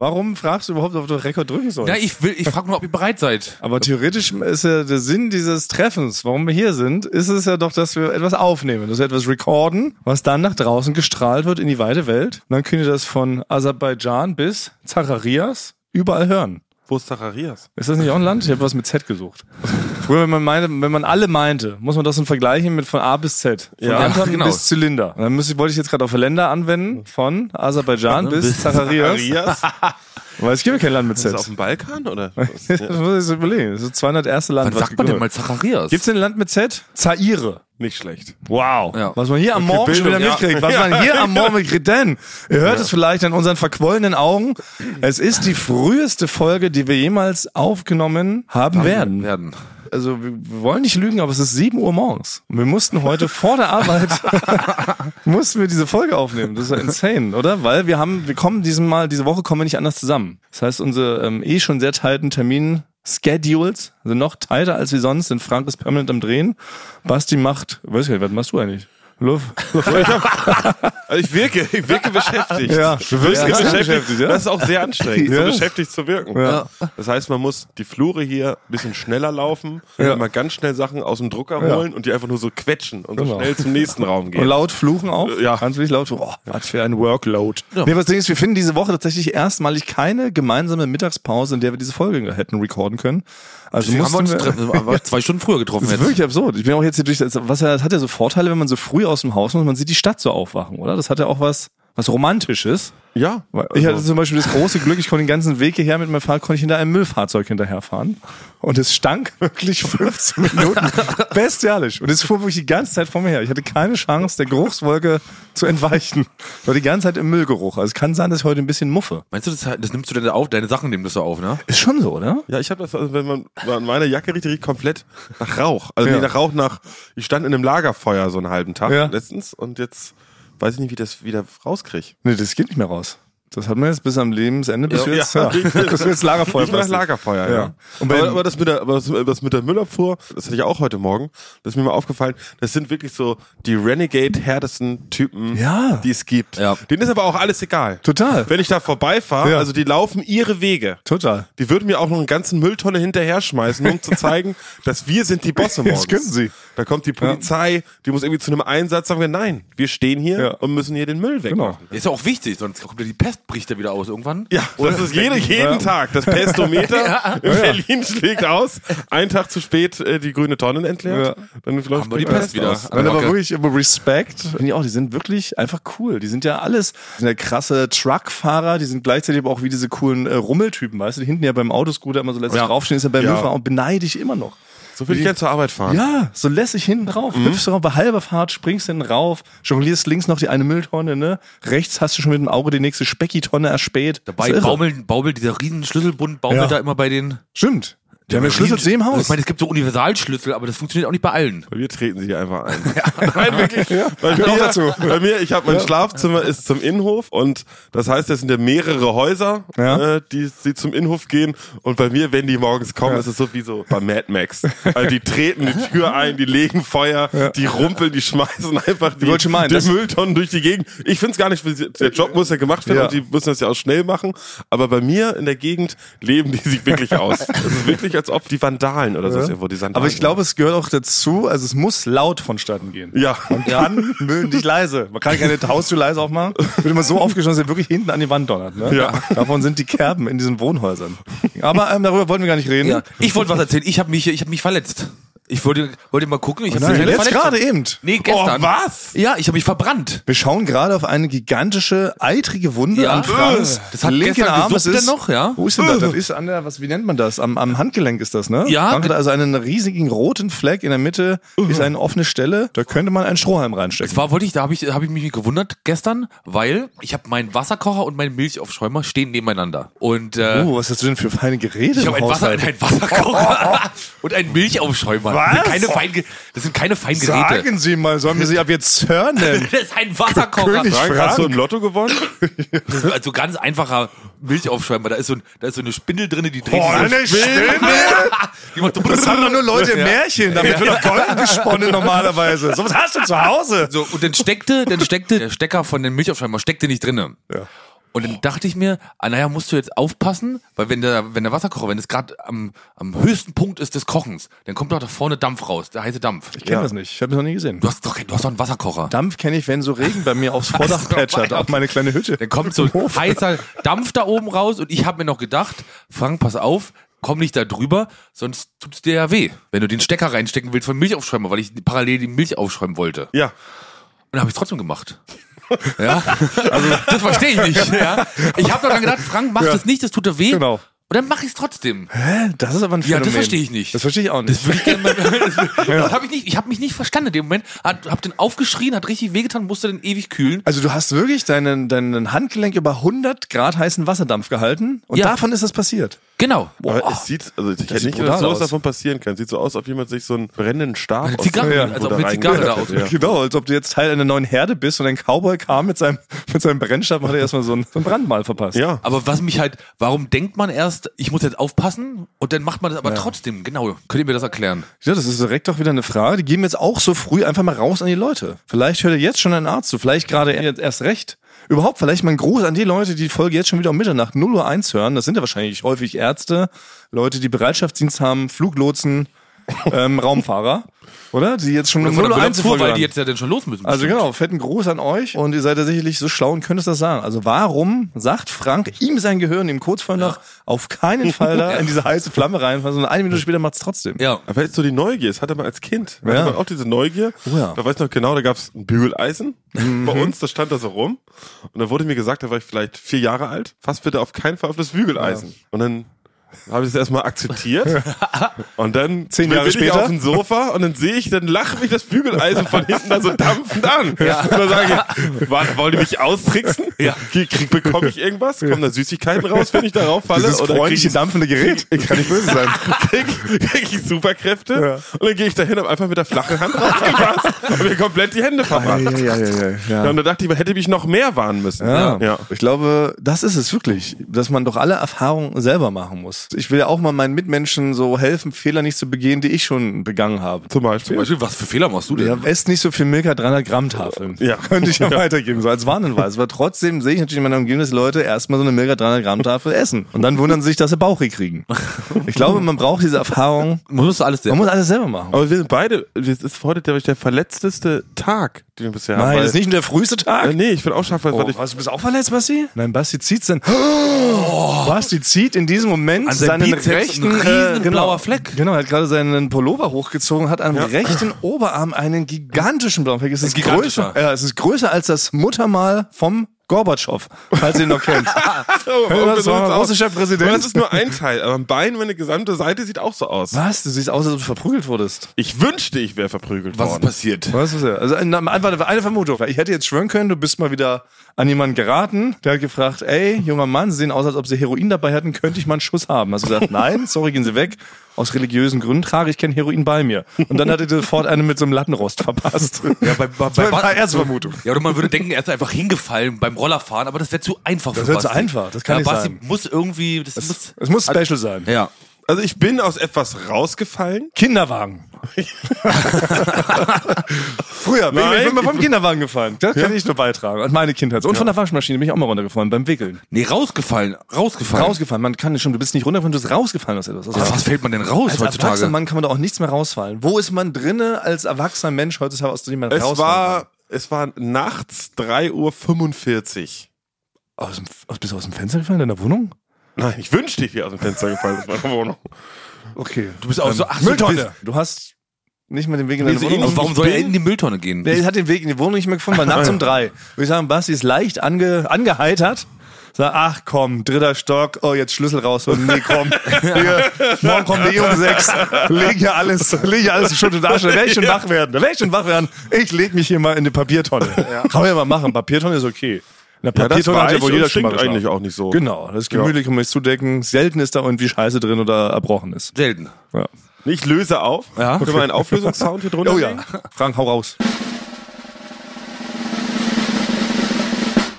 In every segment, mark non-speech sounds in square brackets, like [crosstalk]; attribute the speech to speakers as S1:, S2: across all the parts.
S1: Warum fragst du überhaupt, ob du Rekord drücken sollst?
S2: Ja, ich will, ich frage nur, ob ihr bereit seid.
S1: Aber theoretisch ist ja der Sinn dieses Treffens, warum wir hier sind, ist es ja doch, dass wir etwas aufnehmen, dass wir etwas recorden, was dann nach draußen gestrahlt wird in die weite Welt. Und dann könnt ihr das von Aserbaidschan bis Zacharias überall hören.
S3: Wo ist Zacharias?
S1: Ist das nicht auch ein Land? Ich habe was mit Z gesucht. Früher, wenn man meinte, wenn man alle meinte, muss man das dann vergleichen mit von A bis Z. Von
S3: Ja,
S1: Anton
S2: genau.
S1: bis Zylinder. Und dann müsste, wollte ich jetzt gerade auf Länder anwenden, von Aserbaidschan bis Zacharias.
S3: Zacharias? [laughs]
S1: Weil es gibt ja kein Land mit
S3: Ist das
S1: Z.
S3: auf dem Balkan oder? [laughs]
S1: Das muss ich so überlegen. Das ist das 201. Land.
S2: Wann
S1: was
S2: sagt man denn mal Zacharias?
S1: Gibt's denn ein Land mit Z? Zaire.
S3: Nicht schlecht.
S1: Wow.
S2: Ja.
S1: Was man hier am Morgen schon wieder
S3: Bildung, ja.
S1: mitkriegt. Was man [laughs] hier am Morgen mitkriegt. Denn, ihr hört es vielleicht an unseren verquollenen Augen. Es ist die früheste Folge, die wir jemals aufgenommen haben werden.
S2: werden.
S1: Also, wir wir wollen nicht lügen, aber es ist 7 Uhr morgens. Und wir mussten heute vor der Arbeit, [laughs] mussten wir diese Folge aufnehmen. Das ist ja insane, oder? Weil wir haben, wir kommen diesem Mal, diese Woche kommen wir nicht anders zusammen. Das heißt, unsere ähm, eh schon sehr tighten Termin Schedules sind noch tighter als wie sonst, denn Frank ist permanent am Drehen. Basti macht, weiß ich nicht, was machst du eigentlich? Luft. [laughs]
S3: Also ich wirke, ich wirke beschäftigt.
S1: Ja, du wirkst
S3: wirke
S1: extrem beschäftigt, ja.
S3: Das ist auch sehr anstrengend,
S1: Ja.
S3: so beschäftigt zu wirken.
S1: Ja.
S3: Das heißt, man muss die Flure hier ein bisschen schneller laufen,
S1: Ja.
S3: mal ganz schnell Sachen aus dem Drucker
S1: Ja.
S3: holen und die einfach nur so quetschen und
S1: Genau.
S3: so schnell zum nächsten Raum
S1: Und
S3: gehen.
S1: laut fluchen auch?
S3: Ja.
S1: Ganz wirklich laut. Oh, was für ein Workload. Nee, was Ding ist, wir finden diese Woche tatsächlich erstmalig keine gemeinsame Mittagspause, in der wir diese Folge hätten recorden können. Also
S2: Deswegen haben wir uns [laughs]
S1: wir,
S2: wir zwei Stunden früher getroffen
S1: das ist
S2: jetzt.
S1: wirklich absurd. Ich bin auch jetzt hier durch, das, was ja, das hat ja so Vorteile, wenn man so früh aus dem Haus muss, man sieht die Stadt so aufwachen, oder? Das hat ja auch was, was Romantisches.
S3: Ja.
S1: Ich hatte zum Beispiel das große Glück, ich konnte den ganzen Weg hierher mit meinem Fahrrad, konnte ich hinter einem Müllfahrzeug hinterherfahren. Und es stank [laughs] wirklich 15 Minuten. [laughs] Bestialisch. Und es fuhr wirklich die ganze Zeit vor mir her. Ich hatte keine Chance, der Geruchswolke zu entweichen. Ich war die ganze Zeit im Müllgeruch. Also es kann sein, dass ich heute ein bisschen muffe.
S2: Meinst du, das, das nimmst du denn auf? Deine Sachen nehmen das so auf, ne?
S1: Ist schon so, oder?
S3: Ja, ich habe das, also wenn man an meiner Jacke riecht, riecht komplett nach Rauch. Also
S1: Ja.
S3: nee, nach Rauch nach, ich stand in einem Lagerfeuer so einen halben Tag
S1: Ja.
S3: letztens und jetzt weiß ich nicht, wie ich das wieder rauskriege.
S1: Nee, das geht nicht mehr raus. Das hat man jetzt bis am Lebensende, bis
S3: Ja,
S1: wir jetzt,
S3: ja.
S1: ja, [laughs] bis wir jetzt Lagerfeuer
S3: nach
S1: Basti.
S3: Lagerfeuer,
S1: Ja.
S3: ja.
S1: Und
S3: aber, aber das mit der, aber das, das mit der Müllabfuhr, das hatte ich auch heute Morgen, das ist mir mal aufgefallen, das sind wirklich so die Renegade härtesten Typen,
S1: Ja.
S3: die es gibt.
S2: Ja.
S3: Denen ist aber auch alles egal.
S1: Total.
S3: Wenn ich da vorbeifahre,
S1: Ja.
S3: also die laufen ihre Wege.
S1: Total.
S3: Die würden mir auch noch einen ganzen Mülltonne hinterher schmeißen, um zu [laughs] zeigen, dass wir sind die Bosse morgens.
S1: Das könnten sie.
S3: Da kommt die Polizei, die muss irgendwie zu einem Einsatz sagen, wir, nein, wir stehen hier
S1: Ja.
S3: und müssen hier den Müll wegmachen.
S2: Ist ja auch wichtig, sonst kommt ja die Pest bricht ja wieder aus irgendwann.
S3: Ja, das ist jede, jeden Tag. Das Pestometer [laughs] in Berlin schlägt aus. Ein Tag zu spät äh, die grüne Tonne entleert.
S1: Ja.
S3: Dann läuft
S2: Haben wir die Pest wieder.
S3: aus.
S1: Nein, aber wirklich, aber Respekt. Finde ich auch, die sind wirklich einfach cool. Die sind ja alles, die sind ja krasse Truckfahrer, die sind gleichzeitig aber auch wie diese coolen äh, Rummeltypen, weißt du, die hinten ja beim Autoscooter immer so lässig
S2: Ja.
S1: draufstehen, ist ja beim
S3: Ja.
S1: Müllfahrer und beneide ich immer noch.
S3: So würde ich gerne zur Arbeit fahren.
S1: Ja, so lässig hinten drauf. Hüpfst du rauf, bei halber Fahrt, springst hinten rauf, jonglierst links noch die eine Mülltonne, ne? Rechts hast du schon mit dem Auge die nächste Specki-Tonne erspäht.
S2: Dabei baumelt, baumelt dieser riesen Schlüsselbund, baumelt
S1: Ja.
S2: da immer bei den...
S1: Stimmt. Die haben ja Schlüssel zu jedem Haus.
S2: Ich meine, es gibt so Universalschlüssel, aber das funktioniert auch nicht bei allen.
S3: Bei mir treten sie hier einfach ein. [laughs] Nein, wirklich. Bei,
S1: gehört auch
S3: mir,
S1: dazu.
S3: bei mir, ich habe mein Schlafzimmer ist zum Innenhof und das heißt, es sind ja mehrere Häuser,
S1: Ja.
S3: äh, die, die zum Innenhof gehen. Und bei mir, wenn die morgens kommen, ist es so wie so bei Mad Max. Also die treten die Tür ein, die legen Feuer, die rumpeln, die schmeißen einfach die,
S1: schon meinen,
S3: die Mülltonnen durch die Gegend. Ich find's gar nicht, der Job muss ja gemacht werden
S1: Ja.
S3: und die müssen das ja auch schnell machen. Aber bei mir in der Gegend leben die sich wirklich aus. [laughs] Das ist wirklich, als ob die Vandalen oder so, wo die Sandalen
S1: Aber ich glaube, es gehört auch dazu, also es muss laut vonstatten gehen.
S3: ja.
S1: Man kann Müll nicht leise. Man kann keine Haustür leise aufmachen. Wird immer so aufgeschlossen, dass er wirklich hinten an die Wand donnert. Ne?
S3: Ja.
S1: Davon sind die Kerben in diesen Wohnhäusern. Aber ähm, darüber wollten wir gar nicht reden.
S2: Ja. Ich wollte was erzählen. Ich habe mich, ich habe mich verletzt. Ich wollte, wollte mal gucken. Ich habe
S1: Nein, jetzt
S2: Verletzung.
S1: gerade eben.
S2: Nee, gestern.
S3: Oh, was?
S2: Ja, ich habe mich verbrannt.
S1: Wir schauen gerade auf eine gigantische, eitrige Wunde
S2: Ja.
S1: an Franks
S2: Das hat
S1: linken
S2: gestern
S1: Arm.
S2: Gesucht
S1: ist,
S2: denn noch, ja?
S1: Wo ist denn das? Das ist an der, was, wie nennt man das? Am, am Handgelenk ist das, ne?
S2: Ja.
S1: Frank hat also einen riesigen roten Fleck. In der Mitte ist eine offene Stelle. Da könnte man einen Strohhalm reinstecken.
S2: Das war, wollte ich, da habe ich, habe ich mich gewundert gestern, weil ich habe meinen Wasserkocher und meinen Milchaufschäumer stehen nebeneinander. Und äh,
S1: Oh, was hast du denn für feine Geräte
S2: ich
S1: im
S2: habe ein, Wasser,
S1: Haushalt?
S2: ein Wasserkocher [laughs] und einen Milchaufschäumer. Das sind
S1: Was?
S2: keine das sind keine feinen Geräte.
S1: Sagen Sie mal, sollen wir Sie ab jetzt zörnen? [laughs]
S2: Das ist ein Wasserkocher.
S1: König
S3: Frank, hast du im Lotto gewonnen?
S2: Das ist also ganz einfacher Milchaufschäumer. Da ist so, ein, da ist so eine Spindel drin, die dreht
S1: Boah,
S2: sich
S1: eine Spinne! [laughs]
S2: Die macht so
S1: Das haben doch nur Leute im Märchen. Damit wird doch Gold gesponnen normalerweise. So was hast du zu Hause.
S2: So, und dann steckte, dann steckte der Stecker von dem Milchaufschäumer steckte nicht drinne.
S1: Ja.
S2: Und dann dachte ich mir, ah, naja, musst du jetzt aufpassen, weil wenn der, wenn der Wasserkocher, wenn es gerade am, am höchsten Punkt ist des Kochens, dann kommt doch da vorne Dampf raus, der heiße Dampf.
S1: Ich kenne
S3: Ja.
S1: das nicht. Ich habe das noch nie gesehen.
S2: Du hast doch, du hast doch einen Wasserkocher.
S1: Dampf kenne ich, wenn so Regen bei mir aufs [laughs] Vordach plätschert, auf meine kleine Hütte.
S2: Dann kommt so ein heißer Dampf da oben raus und ich habe mir noch gedacht, Frank, pass auf, komm nicht da drüber, sonst tut's dir ja weh, wenn du den Stecker reinstecken willst von Milchaufschäumer, weil ich parallel die Milch aufschäumen wollte.
S3: Ja.
S2: Und dann habe ich trotzdem gemacht. Ja, also das verstehe ich nicht. Ja. Ich habe doch dann gedacht, Frank, mach das nicht, das tut dir weh.
S1: Genau.
S2: Und dann mache ich es trotzdem.
S1: Hä? Das ist aber ein
S2: Ja,
S1: Phänomen.
S2: das verstehe ich nicht.
S1: Das verstehe ich auch nicht.
S2: Das würde ich gerne mal. [laughs] Das, das hab ich nicht. Ich habe mich nicht verstanden in dem Moment. Hab, hab den aufgeschrien, hat richtig wehgetan, musste den ewig kühlen.
S1: Also du hast wirklich deinen, deinen Handgelenk über 100 Grad heißen Wasserdampf gehalten und
S2: Ja.
S1: davon ist das passiert.
S2: Genau.
S3: Aber es sieht, also ich hätte
S1: sieht
S3: nicht gedacht, sowas
S1: aus.
S3: davon passieren kann. Sieht so aus, als ob jemand sich so einen brennenden Stab aus-
S2: Zigarre,
S1: Ja,
S2: als ob eine Zigarre da aus.
S3: Ja.
S1: Genau, als ob du jetzt Teil einer neuen Herde bist und ein Cowboy kam mit seinem, mit seinem Brennstab und hat er erstmal so ein, so ein Brandmal verpasst.
S3: Ja.
S2: Aber was mich halt, warum denkt man erst, ich muss jetzt aufpassen und dann macht man das aber trotzdem, genau. Könnt ihr mir das erklären?
S1: Ja, das ist direkt doch wieder eine Frage. Die geben jetzt auch so früh einfach mal raus an die Leute. Vielleicht hört ihr jetzt schon einen Arzt zu, vielleicht gerade jetzt erst recht. Überhaupt vielleicht mal ein Gruß an die Leute, die die Folge jetzt schon wieder um Mitternacht 0 Uhr 1 hören. Das sind ja wahrscheinlich häufig Ärzte, Leute, die Bereitschaftsdienst haben, Fluglotsen, ähm, Raumfahrer, oder? Die jetzt schon um
S2: Von
S1: 0
S2: der
S1: Uhr 1
S2: Müllabfuhr,
S1: Folge
S2: weil die jetzt ja dann schon los müssen.
S1: Also
S2: bestimmt.
S1: genau, fetten Gruß an euch und ihr seid ja sicherlich so schlau und könnt es das sagen. Also warum sagt Frank ihm sein Gehirn ihm kurz vorher noch auf keinen Fall da [laughs] in diese heiße Flamme reinfassen, sondern eine Minute später macht's trotzdem.
S2: Ja.
S3: Aber jetzt so die Neugier, das hatte man als Kind. Da
S1: Ja.
S3: hatte man auch diese Neugier.
S1: Oh ja.
S3: Da weiß ich noch genau, da gab's ein Bügeleisen bei uns, das stand da so rum. Und da wurde mir gesagt, da war ich vielleicht vier Jahre alt, fass bitte auf keinen Fall auf das Bügeleisen. Und dann habe ich das erstmal akzeptiert. [laughs] und dann
S1: Zehn
S3: bin
S1: Jahre
S3: ich
S1: später?
S3: auf dem Sofa und dann sehe ich, dann lacht mich das Bügeleisen von hinten da so dampfend an. [laughs] Und dann sage ich, warte, wollt ihr mich austricksen? [laughs]
S2: Ja.
S3: Krieg, bekomme ich irgendwas? Kommen da Süßigkeiten raus, wenn ich darauf falle?
S1: Dieses
S3: Oder
S1: freundliche
S3: ich-
S1: dampfende Gerät. Kann nicht böse sein.
S3: krieg, krieg ich Superkräfte und dann gehe ich dahin, hab einfach mit der flachen Hand draufgefasst und mir komplett die Hände verbrannt.
S1: ja, ja, ja,
S3: Ja, und da dachte ich, hätte mich noch mehr warnen müssen.
S1: Ja.
S3: ja.
S1: Ich glaube, das ist es wirklich, dass man doch alle Erfahrungen selber machen muss. Ich will ja auch mal meinen Mitmenschen so helfen, Fehler nicht zu begehen, die ich schon begangen habe.
S3: Zum Beispiel.
S2: Zum Beispiel, was für Fehler machst du denn?
S1: Ja, esst nicht so viel Milka 300 Gramm Tafeln.
S3: Ja. [laughs]
S1: Könnte ich ja, weitergeben, so als Warnhinweis. Aber trotzdem sehe ich natürlich in meiner Umgebung, dass Leute erstmal so eine Milka 300 Gramm Tafel essen. Und dann wundern sie sich, dass sie Bauchweh kriegen. Ich glaube, man braucht diese Erfahrung.
S2: Man muss alles
S1: Man
S2: selber.
S1: muss alles selber machen.
S3: Aber wir sind beide, es ist heute glaube ich, der verletzteste Tag, den wir bisher haben.
S1: Nein, das ist nicht nur der früheste Tag.
S3: Äh, nee, ich bin auch scharf,
S1: Oh, was, du bist auch verletzt, Basti? Nein, Basti zieht's denn. Basti zieht in diesem Moment
S2: An seinem
S1: seinen
S2: Bizeps
S1: rechten
S2: riesen
S1: genau,
S2: blauer Fleck.
S1: Genau, er hat gerade seinen Pullover hochgezogen, hat am rechten Oberarm einen gigantischen blauen Fleck. Es ist
S2: gigantischer.
S1: größer. Ja, es ist größer als das Muttermal vom Gorbatschow, falls ihr ihn noch kennt. [laughs] das war ein russischer Präsident.
S3: Das ist nur ein Teil, aber am Bein, meine gesamte Seite sieht auch so aus.
S1: Was? Du siehst aus, als ob du verprügelt wurdest.
S3: Ich wünschte, ich wäre verprügelt
S2: Was ist
S3: worden.
S2: passiert?
S1: Was ist er? Also ein- einfach eine Vermutung. Ich hätte jetzt schwören können, du bist mal wieder an jemanden geraten, der hat gefragt, ey, junger Mann, Sie sehen aus, als ob Sie Heroin dabei hätten, könnte ich mal einen Schuss haben? Hast du gesagt, nein, sorry, gehen Sie weg. Aus religiösen Gründen trage ich kein Heroin bei mir. Und dann hat er sofort eine mit so einem Lattenrost verpasst.
S2: Ja, bei, bei,
S1: Das war
S2: bei,
S1: meine erste Vermutung.
S2: ja, oder man würde denken, er ist einfach hingefallen beim Rollerfahren, aber das wäre zu einfach für
S1: Das wäre zu einfach, das kann
S2: ja,
S1: nicht
S2: Basti
S1: sein.
S2: muss irgendwie, das, muss,
S1: Es muss special sein.
S2: ja.
S3: Also ich bin aus etwas rausgefallen.
S1: Kinderwagen. [laughs] Früher bin ich,
S3: Nein.
S1: ich bin mal vom Kinderwagen gefallen. Das kann ich nur beitragen. Und meine Kindheit. Und von der Waschmaschine bin ich auch mal runtergefallen beim Wickeln.
S2: Nee, rausgefallen, rausgefallen.
S1: Rausgefallen. Man kann schon, du bist nicht runtergefallen, du bist rausgefallen aus etwas.
S2: Ach, was fällt man denn raus
S1: Als
S2: heutzutage?
S1: erwachsener Mann kann man da auch nichts mehr rausfallen. Wo ist man drinne als erwachsener Mensch heutzutage, aus dem man
S3: Es
S1: rausfallen
S3: war, es war nachts 3.45 Uhr.
S1: Aus dem, bist du aus dem Fenster gefallen in deiner Wohnung?
S3: Nein, ich wünschte, ich wäre aus dem Fenster gefallen aus meiner Wohnung.
S1: Okay.
S2: Du bist auch so, ach so, du
S1: Mülltonne. Du hast nicht mal den Weg in
S3: Nee,
S1: deine
S3: so
S1: Wohnung.
S2: warum soll er in die Mülltonne gehen?
S1: Der hat den Weg in die Wohnung nicht mehr gefunden, weil [laughs] nachts um drei. Würde ich sagen, Basti ist leicht ange, angeheitert. Sag, ach komm, dritter Stock, oh, jetzt Schlüssel rausholen. Nee, komm. [laughs] Hier, morgen kommt der eh um sechs. Leg hier alles, leg hier alles in Schutt und Asche. Da werde ich schon wach werden. Da werde ich schon wach werden. Ich leg mich hier mal in eine Papiertonne. Kann man ja mal machen. Papiertonne ist okay. In der
S3: Ja, das
S1: Papiertonne hat ja wohl jeder schon mal
S3: eigentlich auch nicht so.
S1: Genau, das ist gemütlich, kann man sich zudecken. Selten ist da irgendwie Scheiße drin oder erbrochen ist.
S2: Selten.
S1: Ja.
S3: Ich löse auf.
S2: Ja.
S3: Können wir einen Auflösungssound hier [laughs] drunter
S1: Oh ja. Frank, hau raus.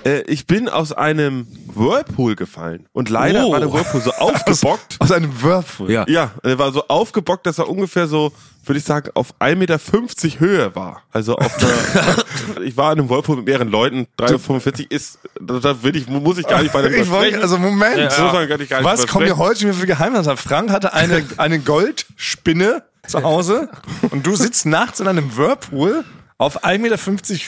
S3: Äh, ich bin aus einem Whirlpool gefallen. Und leider
S2: Oh.
S3: war der Whirlpool so [laughs] aufgebockt.
S1: Aus einem Whirlpool.
S2: Ja.
S3: Ja, er war so aufgebockt, dass er ungefähr so, würde ich sagen, auf 1,50 Meter Höhe war. Also auf einer, [laughs] ich war in einem Whirlpool mit mehreren Leuten, 3,45 ist, da, will ich, muss ich gar nicht weiter [laughs]
S1: Ich wollte, also Moment.
S3: Muss man gar nicht, gar
S1: Was kommen wir heute schon wieder für Geheimnisse? Frank hatte eine, eine Goldspinne zu Hause und du sitzt nachts in einem Whirlpool auf 1,50 Meter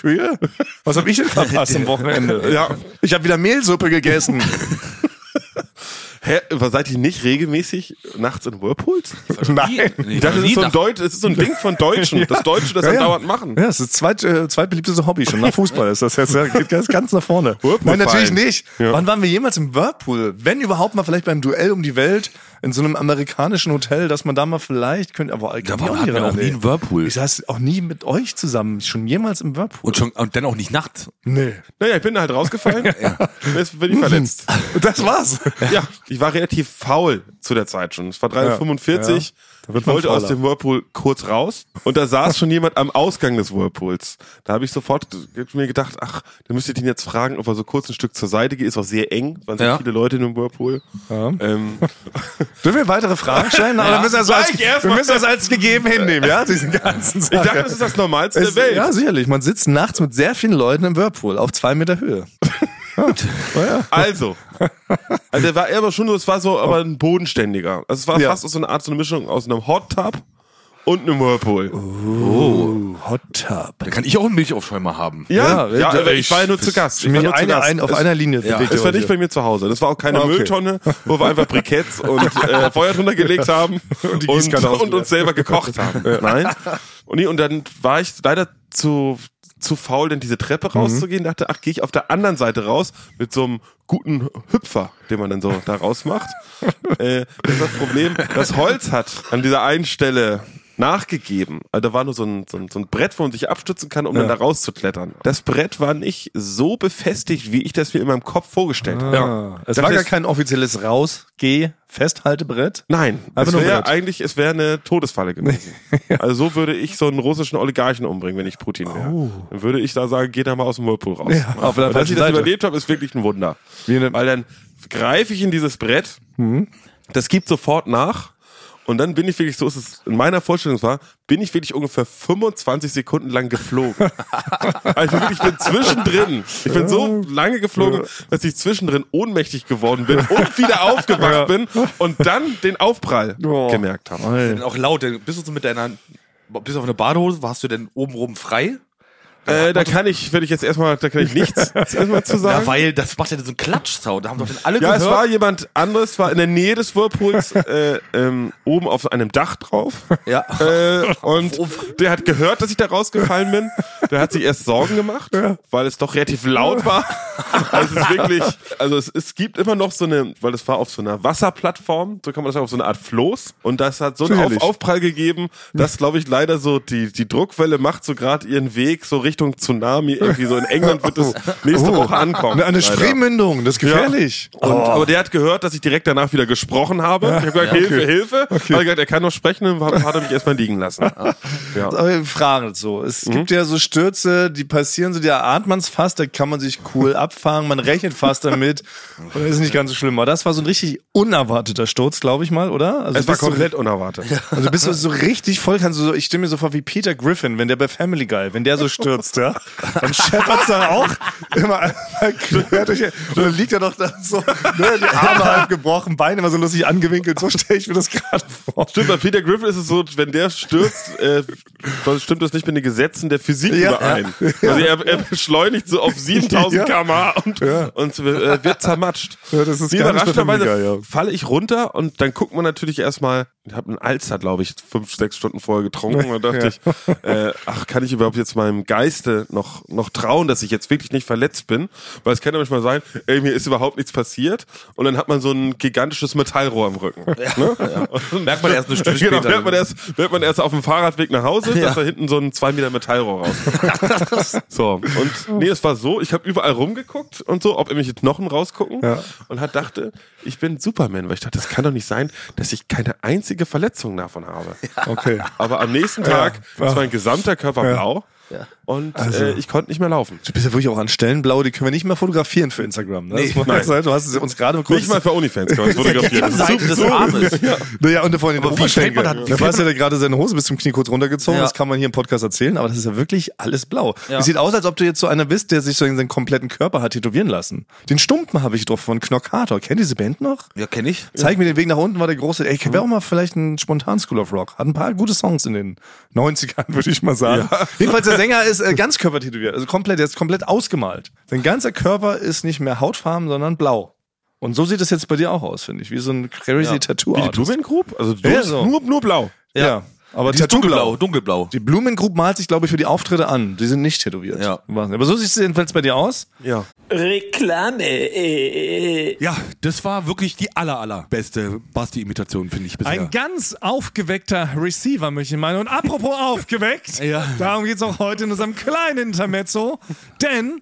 S1: Höhe? Was habe ich denn verpasst am Wochenende?
S3: Ja.
S1: Ich habe wieder Mehlsuppe gegessen. [laughs]
S3: Hä, seid ihr nicht regelmäßig nachts in Whirlpools?
S1: Nein.
S3: Ich dachte, das ist so ein, Deutsch, es ist so ein Ding von Deutschen, [laughs] das Deutsche das
S1: Ja, ja.
S3: andauernd machen.
S1: Ja, das ist das zweit, äh, zweitbeliebteste Hobby schon. Nach Fußball ist das jetzt ja, geht ganz, ganz nach vorne.
S3: Whirlpool
S1: Nein, natürlich nicht.
S3: Ja.
S1: Wann waren wir jemals im Whirlpool? Wenn überhaupt mal vielleicht beim Duell um die Welt in so einem amerikanischen Hotel, dass man da mal vielleicht könnte, aber ich
S2: Da war,
S1: auch
S2: auch nie einen Whirlpool.
S1: Ich saß auch nie mit euch zusammen, schon jemals im Whirlpool.
S2: Und, schon, und dann auch nicht nachts.
S1: Nee.
S3: Naja, ich bin halt rausgefallen. [laughs] Jetzt bin ich verletzt.
S1: Das war's.
S3: Ja, ich war relativ faul zu der Zeit schon. Es war 3.45
S1: Ja. Wird
S3: Ich wollte aus dem Whirlpool kurz raus und da saß schon jemand am Ausgang des Whirlpools. Da habe ich sofort mir gedacht, ach, da müsst ihr ihn jetzt fragen, ob er so kurz ein Stück zur Seite geht. Ist auch sehr eng, waren sehr
S2: Ja.
S3: viele Leute in dem Whirlpool. Ähm, [laughs]
S1: Dürfen wir weitere Fragen stellen? Oder müssen wir, das so als, wir müssen das als gegeben hinnehmen, ja? Diesen ganzen
S3: ich dachte, das ist das Normalste der
S1: es,
S3: Welt.
S1: Ja, sicherlich. Man sitzt nachts mit sehr vielen Leuten im Whirlpool auf zwei Meter Höhe.
S3: Also, also der war er aber schon nur, es war so, aber ein bodenständiger. Also es war
S1: Ja.
S3: fast so eine Art, so eine Mischung aus einem Hot Tub und einem Whirlpool.
S1: Oh, Hot Tub.
S2: Da kann ich auch einen Milchaufschäumer haben.
S3: Ja, ja,
S1: Ja,
S3: aber
S1: ich-
S3: ich war ja nur zu Gast. Ich war nur zu
S1: eine,
S3: Gast.
S1: ein, auf
S3: Es-
S1: einer Linie bewegt
S3: Es
S1: ihr
S3: war
S1: euch
S3: nicht bei mir zu Hause. Das war auch keine
S1: Ah, okay.
S3: Mülltonne, wo wir einfach Briketts [laughs] und äh, Feuer drunter gelegt haben [laughs] und,
S1: die
S3: und,
S1: Gießkanne ausgeleert.
S3: uns selber gekocht haben. Nein. Und, nee, und dann war ich leider zu zu faul, denn diese Treppe
S1: Mhm.
S3: rauszugehen. Dachte, ach, gehe ich auf der anderen Seite raus mit so einem guten Hüpfer, den man dann so da rausmacht. [laughs] äh, das ist das Problem. Das Holz hat an dieser einen Stelle nachgegeben. Also da war nur so ein, so ein, so ein Brett, wo man sich abstützen kann, um dann da rauszuklettern. Das Brett war nicht so befestigt, wie ich das mir in meinem Kopf vorgestellt habe.
S1: Ah, es
S3: Das
S1: war gar kein offizielles Raus-Geh-Festhaltebrett.
S3: Nein,
S1: Einfach
S3: es wäre eigentlich, es wäre eine Todesfalle gewesen. [laughs] Also so würde ich so einen russischen Oligarchen umbringen, wenn ich Putin wäre. Dann würde ich da sagen, geh da mal aus dem Whirlpool raus.
S1: Oh. Ja, auf der
S3: dass ich das
S1: Seite.
S3: überlebt habe, ist wirklich ein Wunder. Weil dann greife ich in dieses Brett,
S1: Mhm.
S3: das gibt sofort nach und dann bin ich wirklich, so ist es in meiner Vorstellung war, bin ich wirklich ungefähr 25 Sekunden lang geflogen. [laughs] also ich bin wirklich, ich bin zwischendrin. Ich bin so lange geflogen, dass ich zwischendrin ohnmächtig geworden bin und wieder aufgewacht bin und dann den Aufprall
S1: Oh.
S3: gemerkt habe.
S2: Auch laut. Bist du so mit deiner, bis auf eine Badehose, warst du denn oben rum frei?
S3: Äh, da kann ich, würde ich jetzt erstmal, da kann ich nichts [laughs] erstmal zu
S2: Ja,
S3: sagen.
S2: weil das macht ja so einen Klatschsound. Da haben doch dann alle
S3: Ja,
S2: gehört.
S3: es war jemand anderes, war in der Nähe des Whirlpools, [laughs] äh, ähm, oben auf einem Dach drauf.
S2: ja.
S3: Äh, und der hat gehört, dass ich da rausgefallen bin. Der hat sich erst Sorgen gemacht, weil es doch relativ laut [laughs] war. Also es ist wirklich, also es, es gibt immer noch so eine, weil es war auf so einer Wasserplattform, so kann man das sagen, auf so eine Art Floß. Und das hat so einen auf. Aufprall gegeben, dass, glaube ich, leider so die, die Druckwelle macht so gerade ihren Weg so Richtung Tsunami. Irgendwie so in England wird es nächste Woche ankommen.
S1: Eine. Spreemündung, das ist gefährlich.
S3: Und, Aber der hat gehört, dass ich direkt danach wieder gesprochen habe. ich habe gesagt, Hilfe, Hilfe. Hat er gesagt, er kann noch sprechen, dann hat hat er mich erstmal liegen lassen. [laughs] Ja.
S1: Aber Fragen so. Es
S3: Mhm.
S1: gibt ja so Stürze, die passieren so, da ahnt man es fast, da kann man sich cool abfangen, man rechnet fast damit. [laughs] Und das ist nicht ganz so schlimm. Aber das war so ein richtig unerwarteter Sturz, glaube ich mal, oder? Also
S3: Es war komplett unerwartet. [laughs]
S1: Also bist du so richtig voll, kannst du so, ich stelle mir so vor wie Peter Griffin, wenn der bei Family Guy, wenn der so stürzt, ja, dann scheppert's dann auch immer einmal quer durch, und dann liegt er doch da so, ne, die Arme halb gebrochen, Beine immer so lustig angewinkelt, so stelle ich mir das gerade vor.
S3: Stimmt, bei Peter Griffin ist es so, wenn der stürzt, äh, stimmt das nicht mit den Gesetzen der Physik
S1: Ja.
S3: überein. Also er, er beschleunigt so auf 7000
S1: Ja.
S3: kmh und, und äh, wird zermatscht.
S1: Ja, das ist
S3: überraschenderweise
S1: ja.
S3: falle ich runter und dann guckt man natürlich erstmal, ich habe einen Alster, glaube ich, fünf, sechs Stunden vorher getrunken [laughs] und dachte
S1: Ja.
S3: ich, äh, ach, kann ich überhaupt jetzt meinem Geiste noch, noch trauen, dass ich jetzt wirklich nicht verletzt bin? Weil es kann ja manchmal sein, ey, mir ist überhaupt nichts passiert und dann hat man so ein gigantisches Metallrohr im Rücken. Ne? Und
S2: Merkt man erst eine Stunde [laughs]
S3: genau,
S2: später.
S3: merkt man, erst, merkt man erst auf dem Fahrradweg nach Hause, dass da hinten so ein zwei Meter Metallrohr rauskommt. [laughs] so, und nee, es war so, ich habe überall rumgeguckt und so, ob irgendwelche Knochen rausgucken
S1: Ja.
S3: und hat dachte, ich bin Superman, weil ich dachte, das kann doch nicht sein, dass ich keine einzige Verletzung davon habe.
S1: Okay.
S3: Aber am nächsten Tag
S1: Ja.
S3: ist mein gesamter Körper
S1: Ja.
S3: Und äh, ich konnte nicht mehr laufen.
S1: Du bist ja wirklich auch an Stellen blau, die können wir nicht mehr fotografieren für Instagram. Ne? Das muss man
S3: nein.
S1: Du hast es uns gerade kurz...
S3: Nicht mal für OnlyFans kann man [laughs] fotografieren. Das ist
S2: des
S3: so-
S2: Armes.
S1: Naja, und vor allem
S2: fällt man da-
S1: Basti hat ja gerade seine Hose bis zum Knie kurz runtergezogen.
S2: Ja.
S1: Das kann man hier im Podcast erzählen, aber das ist ja wirklich alles blau.
S2: Ja.
S1: Es sieht aus, als ob du jetzt so einer bist, der sich so in seinen kompletten Körper hat tätowieren lassen. Den Stumpen habe ich drauf von Knockator. Kennt ihr diese Band noch?
S2: Ja, kenne ich.
S1: Zeig mir den Weg nach unten war der große. Ey, wäre auch mal vielleicht ein spontan School of Rock. Hat ein paar gute Songs in den 90ern, [laughs] würde ich mal sagen. Jedenfalls der Sänger ist [laughs] äh, ganz körpertätowiert, also komplett, der ist komplett ausgemalt. Sein ganzer Körper ist nicht mehr hautfarben, sondern blau. Und so sieht es jetzt bei dir auch aus, finde ich, wie so ein crazy Tattoo
S3: Wie die. Blumen Group? Also du
S1: Ja, so.
S3: nur, nur blau.
S1: Ja. Aber
S2: Die dunkelblau,
S1: blau.
S2: dunkelblau.
S1: Die Blumengroup malt sich, glaube ich, für die Auftritte an. Die sind nicht tätowiert.
S2: Ja.
S1: Aber so sieht es jedenfalls bei dir aus.
S3: Ja.
S4: Reklame.
S5: Ja, das war wirklich die aller, allerbeste Basti-Imitation, finde ich bisher.
S1: Ein ganz aufgeweckter Receiver, möchte ich meinen. Und apropos [laughs] aufgeweckt,
S5: Ja.
S1: darum geht's auch heute in unserem kleinen Intermezzo. Denn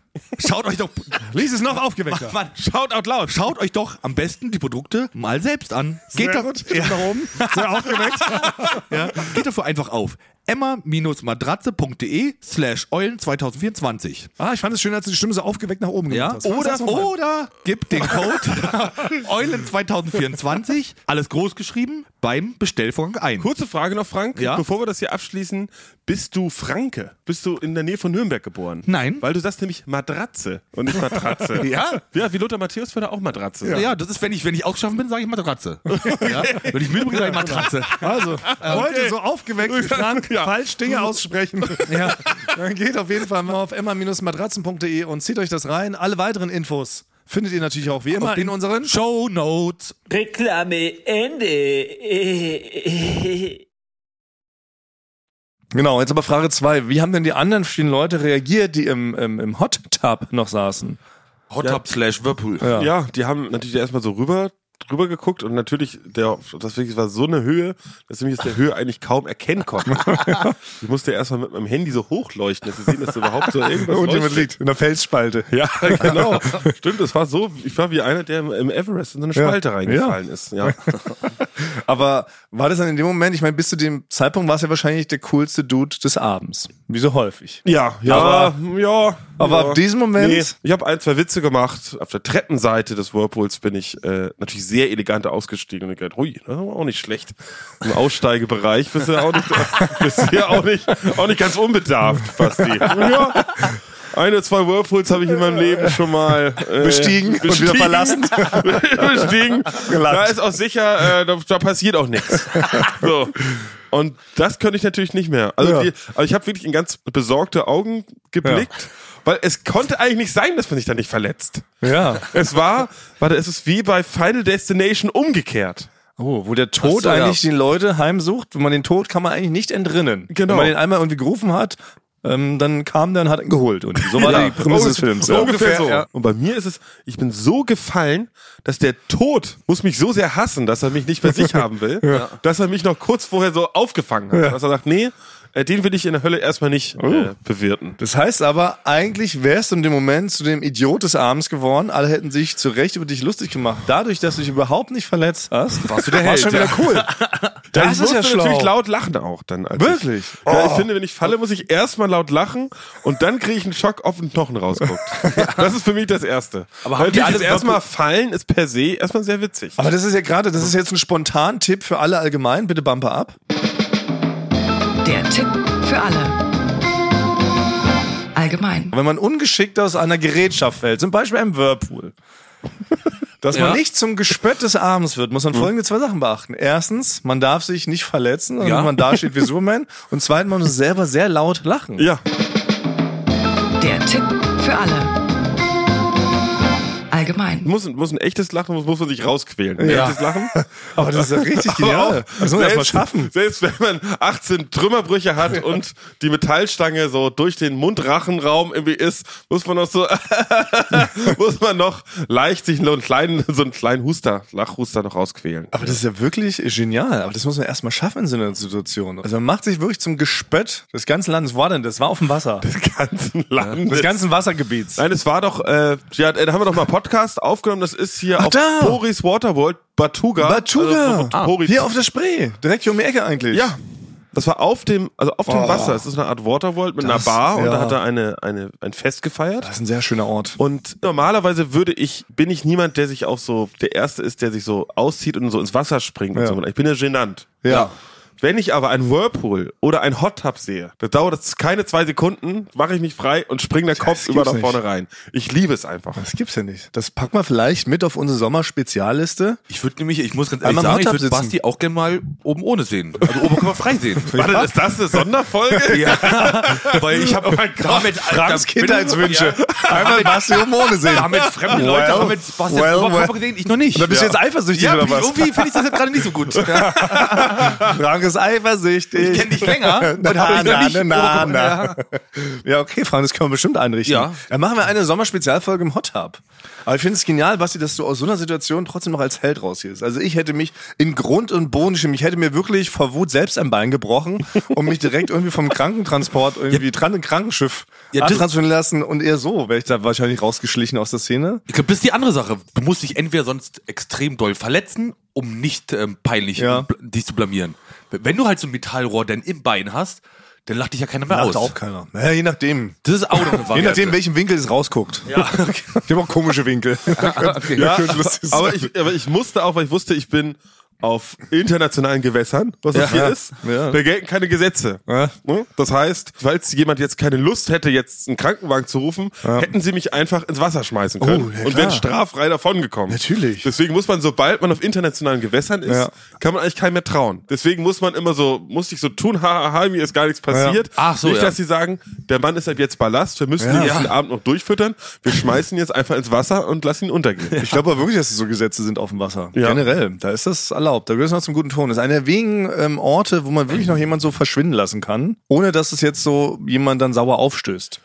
S5: Schaut euch doch.
S1: Lies es noch aufgeweckter.
S5: Mann, schaut out loud. Schaut euch doch am besten die Produkte mal selbst an. Geht
S1: Sehr
S5: doch,
S1: gut. Ja. [laughs] Nach oben. Sehr aufgeweckt. [laughs]
S5: ja, geht dafür einfach auf emma-matratze.de slash eulen 2024.
S1: Ah, ich fand es schön, als du die Stimme so aufgeweckt nach oben gemacht
S5: Ja,
S1: hast.
S5: oder, oder gibt den Code [laughs] Eulen 2024, alles groß geschrieben, beim Bestellvorgang ein.
S3: Kurze Frage noch, Frank.
S5: Ja?
S3: Bevor wir das hier abschließen, bist du Franke? Bist du in der Nähe von Nürnberg geboren?
S5: Nein.
S3: Weil du sagst nämlich Matratze und nicht Matratze. [laughs]
S5: Ja.
S3: Ja, wie Lothar Matthäus würde auch Matratze.
S5: Ja. das ist, wenn ich, wenn ich ausgeschaffen bin, sage ich Matratze. [laughs] ja? Wenn ich müde bin, sage ich Matratze.
S1: Also, heute so aufgeweckt Frank
S3: Ja.
S1: falsch Dinge aussprechen. [laughs] ja. Dann geht auf jeden Fall mal auf emma-matratzen.de und zieht euch das rein. Alle weiteren Infos findet ihr natürlich auch wie immer in unseren
S5: Show Notes.
S4: Reklame Ende.
S1: Genau, jetzt aber Frage zwei. Wie haben denn die anderen vielen Leute reagiert, die im, im, im Hot Tub noch saßen?
S2: Hot Tub slash Whirlpool.
S1: Ja.
S3: Ja, die haben natürlich erstmal so rüber drüber geguckt und natürlich der das wirklich war so eine Höhe, dass ich mich aus der Höhe eigentlich kaum erkennen konnte. [laughs] ich musste erstmal mit meinem Handy so hochleuchten, dass sie sehen, dass da überhaupt so irgendwas leuchtet.
S1: liegt, in der Felsspalte.
S3: Ja, [laughs] genau. Stimmt, das war so, ich war wie einer, der im Everest in so eine
S1: Ja.
S3: Spalte reingefallen ist. Ja. [laughs]
S1: Aber war das dann in dem Moment, ich meine, bis zu dem Zeitpunkt war es ja wahrscheinlich der coolste Dude des Abends. Wie so häufig.
S3: Ja, ja,
S1: Aber-
S3: ja.
S1: aber
S3: ja.
S1: ab diesem Moment-
S3: Nee, ich habe ein, zwei Witze gemacht. Auf der Treppenseite des Whirlpools bin ich äh, natürlich sehr elegant ausgestiegen und ich hui, das war auch nicht schlecht. Im Aussteigebereich bist du ja auch nicht, bist du ja auch nicht, auch nicht ganz unbedarft, Basti. Ja. Eine, zwei Whirlpools habe ich in meinem Leben schon mal äh,
S1: Bestiegen und wieder verlassen. [laughs]
S3: bestiegen. Da ist auch sicher, äh, da, da passiert auch nichts. So. Und das könnte ich natürlich nicht mehr. Also,
S1: Ja.
S3: die, also ich habe wirklich in ganz besorgte Augen geblickt, weil es konnte eigentlich nicht sein, dass man sich da nicht verletzt.
S1: Ja.
S3: Es war, warte, es ist wie bei Final Destination umgekehrt.
S1: Oh, wo der Tod
S2: so, ja.
S1: eigentlich die Leute heimsucht. Wenn man den Tod kann man eigentlich nicht entrinnen.
S3: Genau.
S1: Wenn man den einmal irgendwie gerufen hat, ähm, dann kam der und hat ihn geholt. Und so war die Prämisse des Films. ja.
S3: Ungefähr so.
S1: Ja.
S3: Und bei mir ist es, ich bin so gefallen, dass der Tod muss mich so sehr hassen, dass er mich nicht bei sich [laughs] haben will, dass er mich noch kurz vorher so aufgefangen hat. Dass er sagt, nee, äh, den will ich in der Hölle erstmal nicht äh, bewirten.
S1: Das heißt aber, eigentlich wärst du in dem Moment zu dem Idiot des Abends geworden. Alle hätten sich zu Recht über dich lustig gemacht. Dadurch, dass du dich überhaupt nicht verletzt hast, warst du der Held. schon wieder cool. [laughs] Das ist ja schlau.
S3: natürlich laut lachen auch dann.
S1: Wirklich?
S3: Ich, ja, ich finde, wenn ich falle, muss ich erstmal laut lachen und dann kriege ich einen Schock, ob ein Knochen rausguckt. [laughs] das ist für mich das Erste.
S2: Aber
S3: Weil
S2: die
S3: natürlich
S2: alle
S3: das erstmal fallen ist per se erstmal sehr witzig.
S1: Aber das ist ja gerade, das ist jetzt ein spontan Tipp für alle allgemein. Bitte Bumper ab.
S6: Der Tipp für alle. Allgemein.
S1: Wenn man ungeschickt aus einer Gerätschaft fällt, zum Beispiel einem Whirlpool, dass
S2: Ja.
S1: man nicht zum Gespött des Abends wird, muss man folgende zwei Sachen beachten. Erstens, man darf sich nicht verletzen, sondern
S2: Ja.
S1: man dasteht wie Superman. Und zweitens, man muss selber sehr laut lachen.
S3: Ja,
S6: Der Tipp für alle. Allgemein.
S3: muss, muss ein echtes Lachen, muss, muss man sich rausquälen. Ein
S1: Ja.
S3: echtes Lachen. [laughs]
S1: Aber das ist ja richtig [laughs] genial. Das muss man erst mal schaffen.
S3: Selbst wenn man 18 Trümmerbrüche hat [laughs] und die Metallstange so durch den Mundrachenraum irgendwie ist, muss man noch so, muss man noch leicht sich so einen kleinen, so einen kleinen Huster, Lachhuster noch rausquälen.
S1: Aber das ist ja wirklich genial. Aber das muss man erst mal schaffen in so einer Situation. Also man macht sich wirklich zum Gespött des ganzen Landes. Wo war denn das? War auf dem Wasser.
S3: Des ganzen Landes.
S1: Des ganzen Wassergebiets.
S3: Nein, es war doch, äh, ja, da haben wir doch mal Podcast aufgenommen. Das ist hier
S1: Ach,
S3: auf
S1: da.
S3: Boris Waterworld, Batuga.
S1: Batuga.
S3: Also, ah.
S1: Hier auf der Spree. Direkt hier um die Ecke eigentlich.
S3: Ja. Das war auf dem, also auf dem
S1: Oh.
S3: Wasser. Es ist eine Art Waterworld mit
S1: Das-
S3: einer Bar und
S1: ja.
S3: da hat er eine, eine, ein Fest gefeiert.
S1: Das ist ein sehr schöner Ort.
S3: Und normalerweise würde ich, bin ich niemand, der sich auch so, der Erste ist, der sich so auszieht und so ins Wasser springt und
S1: Ja.
S3: so. Ich bin ja genannt.
S1: Ja.
S3: Wenn ich aber einen Whirlpool oder einen Hot Tub sehe, da dauert es keine zwei Sekunden, mache ich mich frei und springe der Kopf
S1: das
S3: über da vorne
S1: nicht.
S3: rein. Ich liebe es einfach.
S1: Das gibt's ja nicht. Das packen wir vielleicht mit auf unsere Sommerspezialliste.
S2: Ich würde nämlich, ich muss ganz ehrlich sagen, ich würde. Basti auch gerne mal oben ohne sehen. Also oben kann man frei sehen. [laughs]
S3: Warte, ist das eine Sonderfolge? [laughs]
S2: Ja, weil ich habe
S3: Oh
S2: damit
S1: Franks Kindheitswünsche.
S2: Ja,
S1: Einmal Basti um ohne sehen.
S2: damit fremde Leute
S1: Well,
S2: haben mit Sebastian
S1: well,
S2: Oberkörper
S1: well.
S2: gesehen, ich noch nicht.
S1: Da bist du
S2: ja.
S1: jetzt eifersüchtig
S2: ja,
S1: oder was?
S2: irgendwie finde ich das jetzt gerade nicht so gut. [laughs]
S1: Frank ist eifersüchtig.
S2: Ich kenn dich länger [laughs]
S1: na, na, na, na,
S2: Oberkörper-
S1: na. Ja, okay, Frank, das können wir bestimmt einrichten.
S2: Ja.
S1: Dann machen wir eine Sommerspezialfolge im Hot Tub. Aber ich finde es genial, Basti, dass du aus so einer Situation trotzdem noch als Held rausgehst. Also ich hätte mich in Grund und Boden geschrieben. Ich hätte mir wirklich vor Wut selbst ein Bein gebrochen und mich direkt irgendwie vom Krankentransport irgendwie dran ein Krankenschiff
S2: Ja,
S1: abtransportieren lassen und eher so wäre ich da wahrscheinlich rausgeschlichen aus der Szene.
S2: Ich glaube, das ist die andere Sache. Du musst dich entweder sonst extrem doll verletzen, um nicht ähm, peinlich
S1: Ja.
S2: dich zu blamieren. Wenn du halt so ein Metallrohr dann im Bein hast, dann lacht dich ja keiner mehr
S1: Macht
S2: aus.
S1: auch keiner. Naja, je nachdem.
S2: Das ist auch noch eine [laughs]
S1: Je
S2: Variante.
S1: nachdem, welchen Winkel es rausguckt. Ja. [laughs] Ich habe auch komische Winkel. [laughs]
S2: okay.
S3: Ja,
S1: sein.
S3: aber ich, aber ich musste auch, weil ich wusste, ich bin auf internationalen Gewässern, was das hier ist,
S1: Ja.
S3: da gelten keine Gesetze.
S1: Ja.
S3: Ne? Das heißt, falls jemand jetzt keine Lust hätte, jetzt einen Krankenwagen zu rufen, hätten sie mich einfach ins Wasser schmeißen können
S1: Oh, ja,
S3: und wären straffrei davongekommen.
S1: Natürlich.
S3: Deswegen muss man, sobald man auf internationalen Gewässern ist,
S1: Ja.
S3: kann man eigentlich keinem mehr trauen. Deswegen muss man immer so, muss ich so tun, [laughs] haha, ha, mir ist gar nichts passiert.
S2: Ach so,
S3: Nicht,
S2: ja.
S3: dass sie sagen, der Mann ist ab jetzt Ballast, wir müssen
S1: Ja.
S3: ihn jetzt den Abend noch durchfüttern, wir schmeißen ihn jetzt einfach ins Wasser und lassen ihn untergehen.
S1: Ich glaube aber wirklich, dass es so Gesetze sind auf dem Wasser.
S3: Ja.
S1: Generell. Da ist das erlaubt. Da gehört es noch zum guten Ton. Das ist einer der wenigen ähm, Orte, wo man wirklich noch jemand so verschwinden lassen kann, ohne dass es jetzt so jemand dann sauer aufstößt.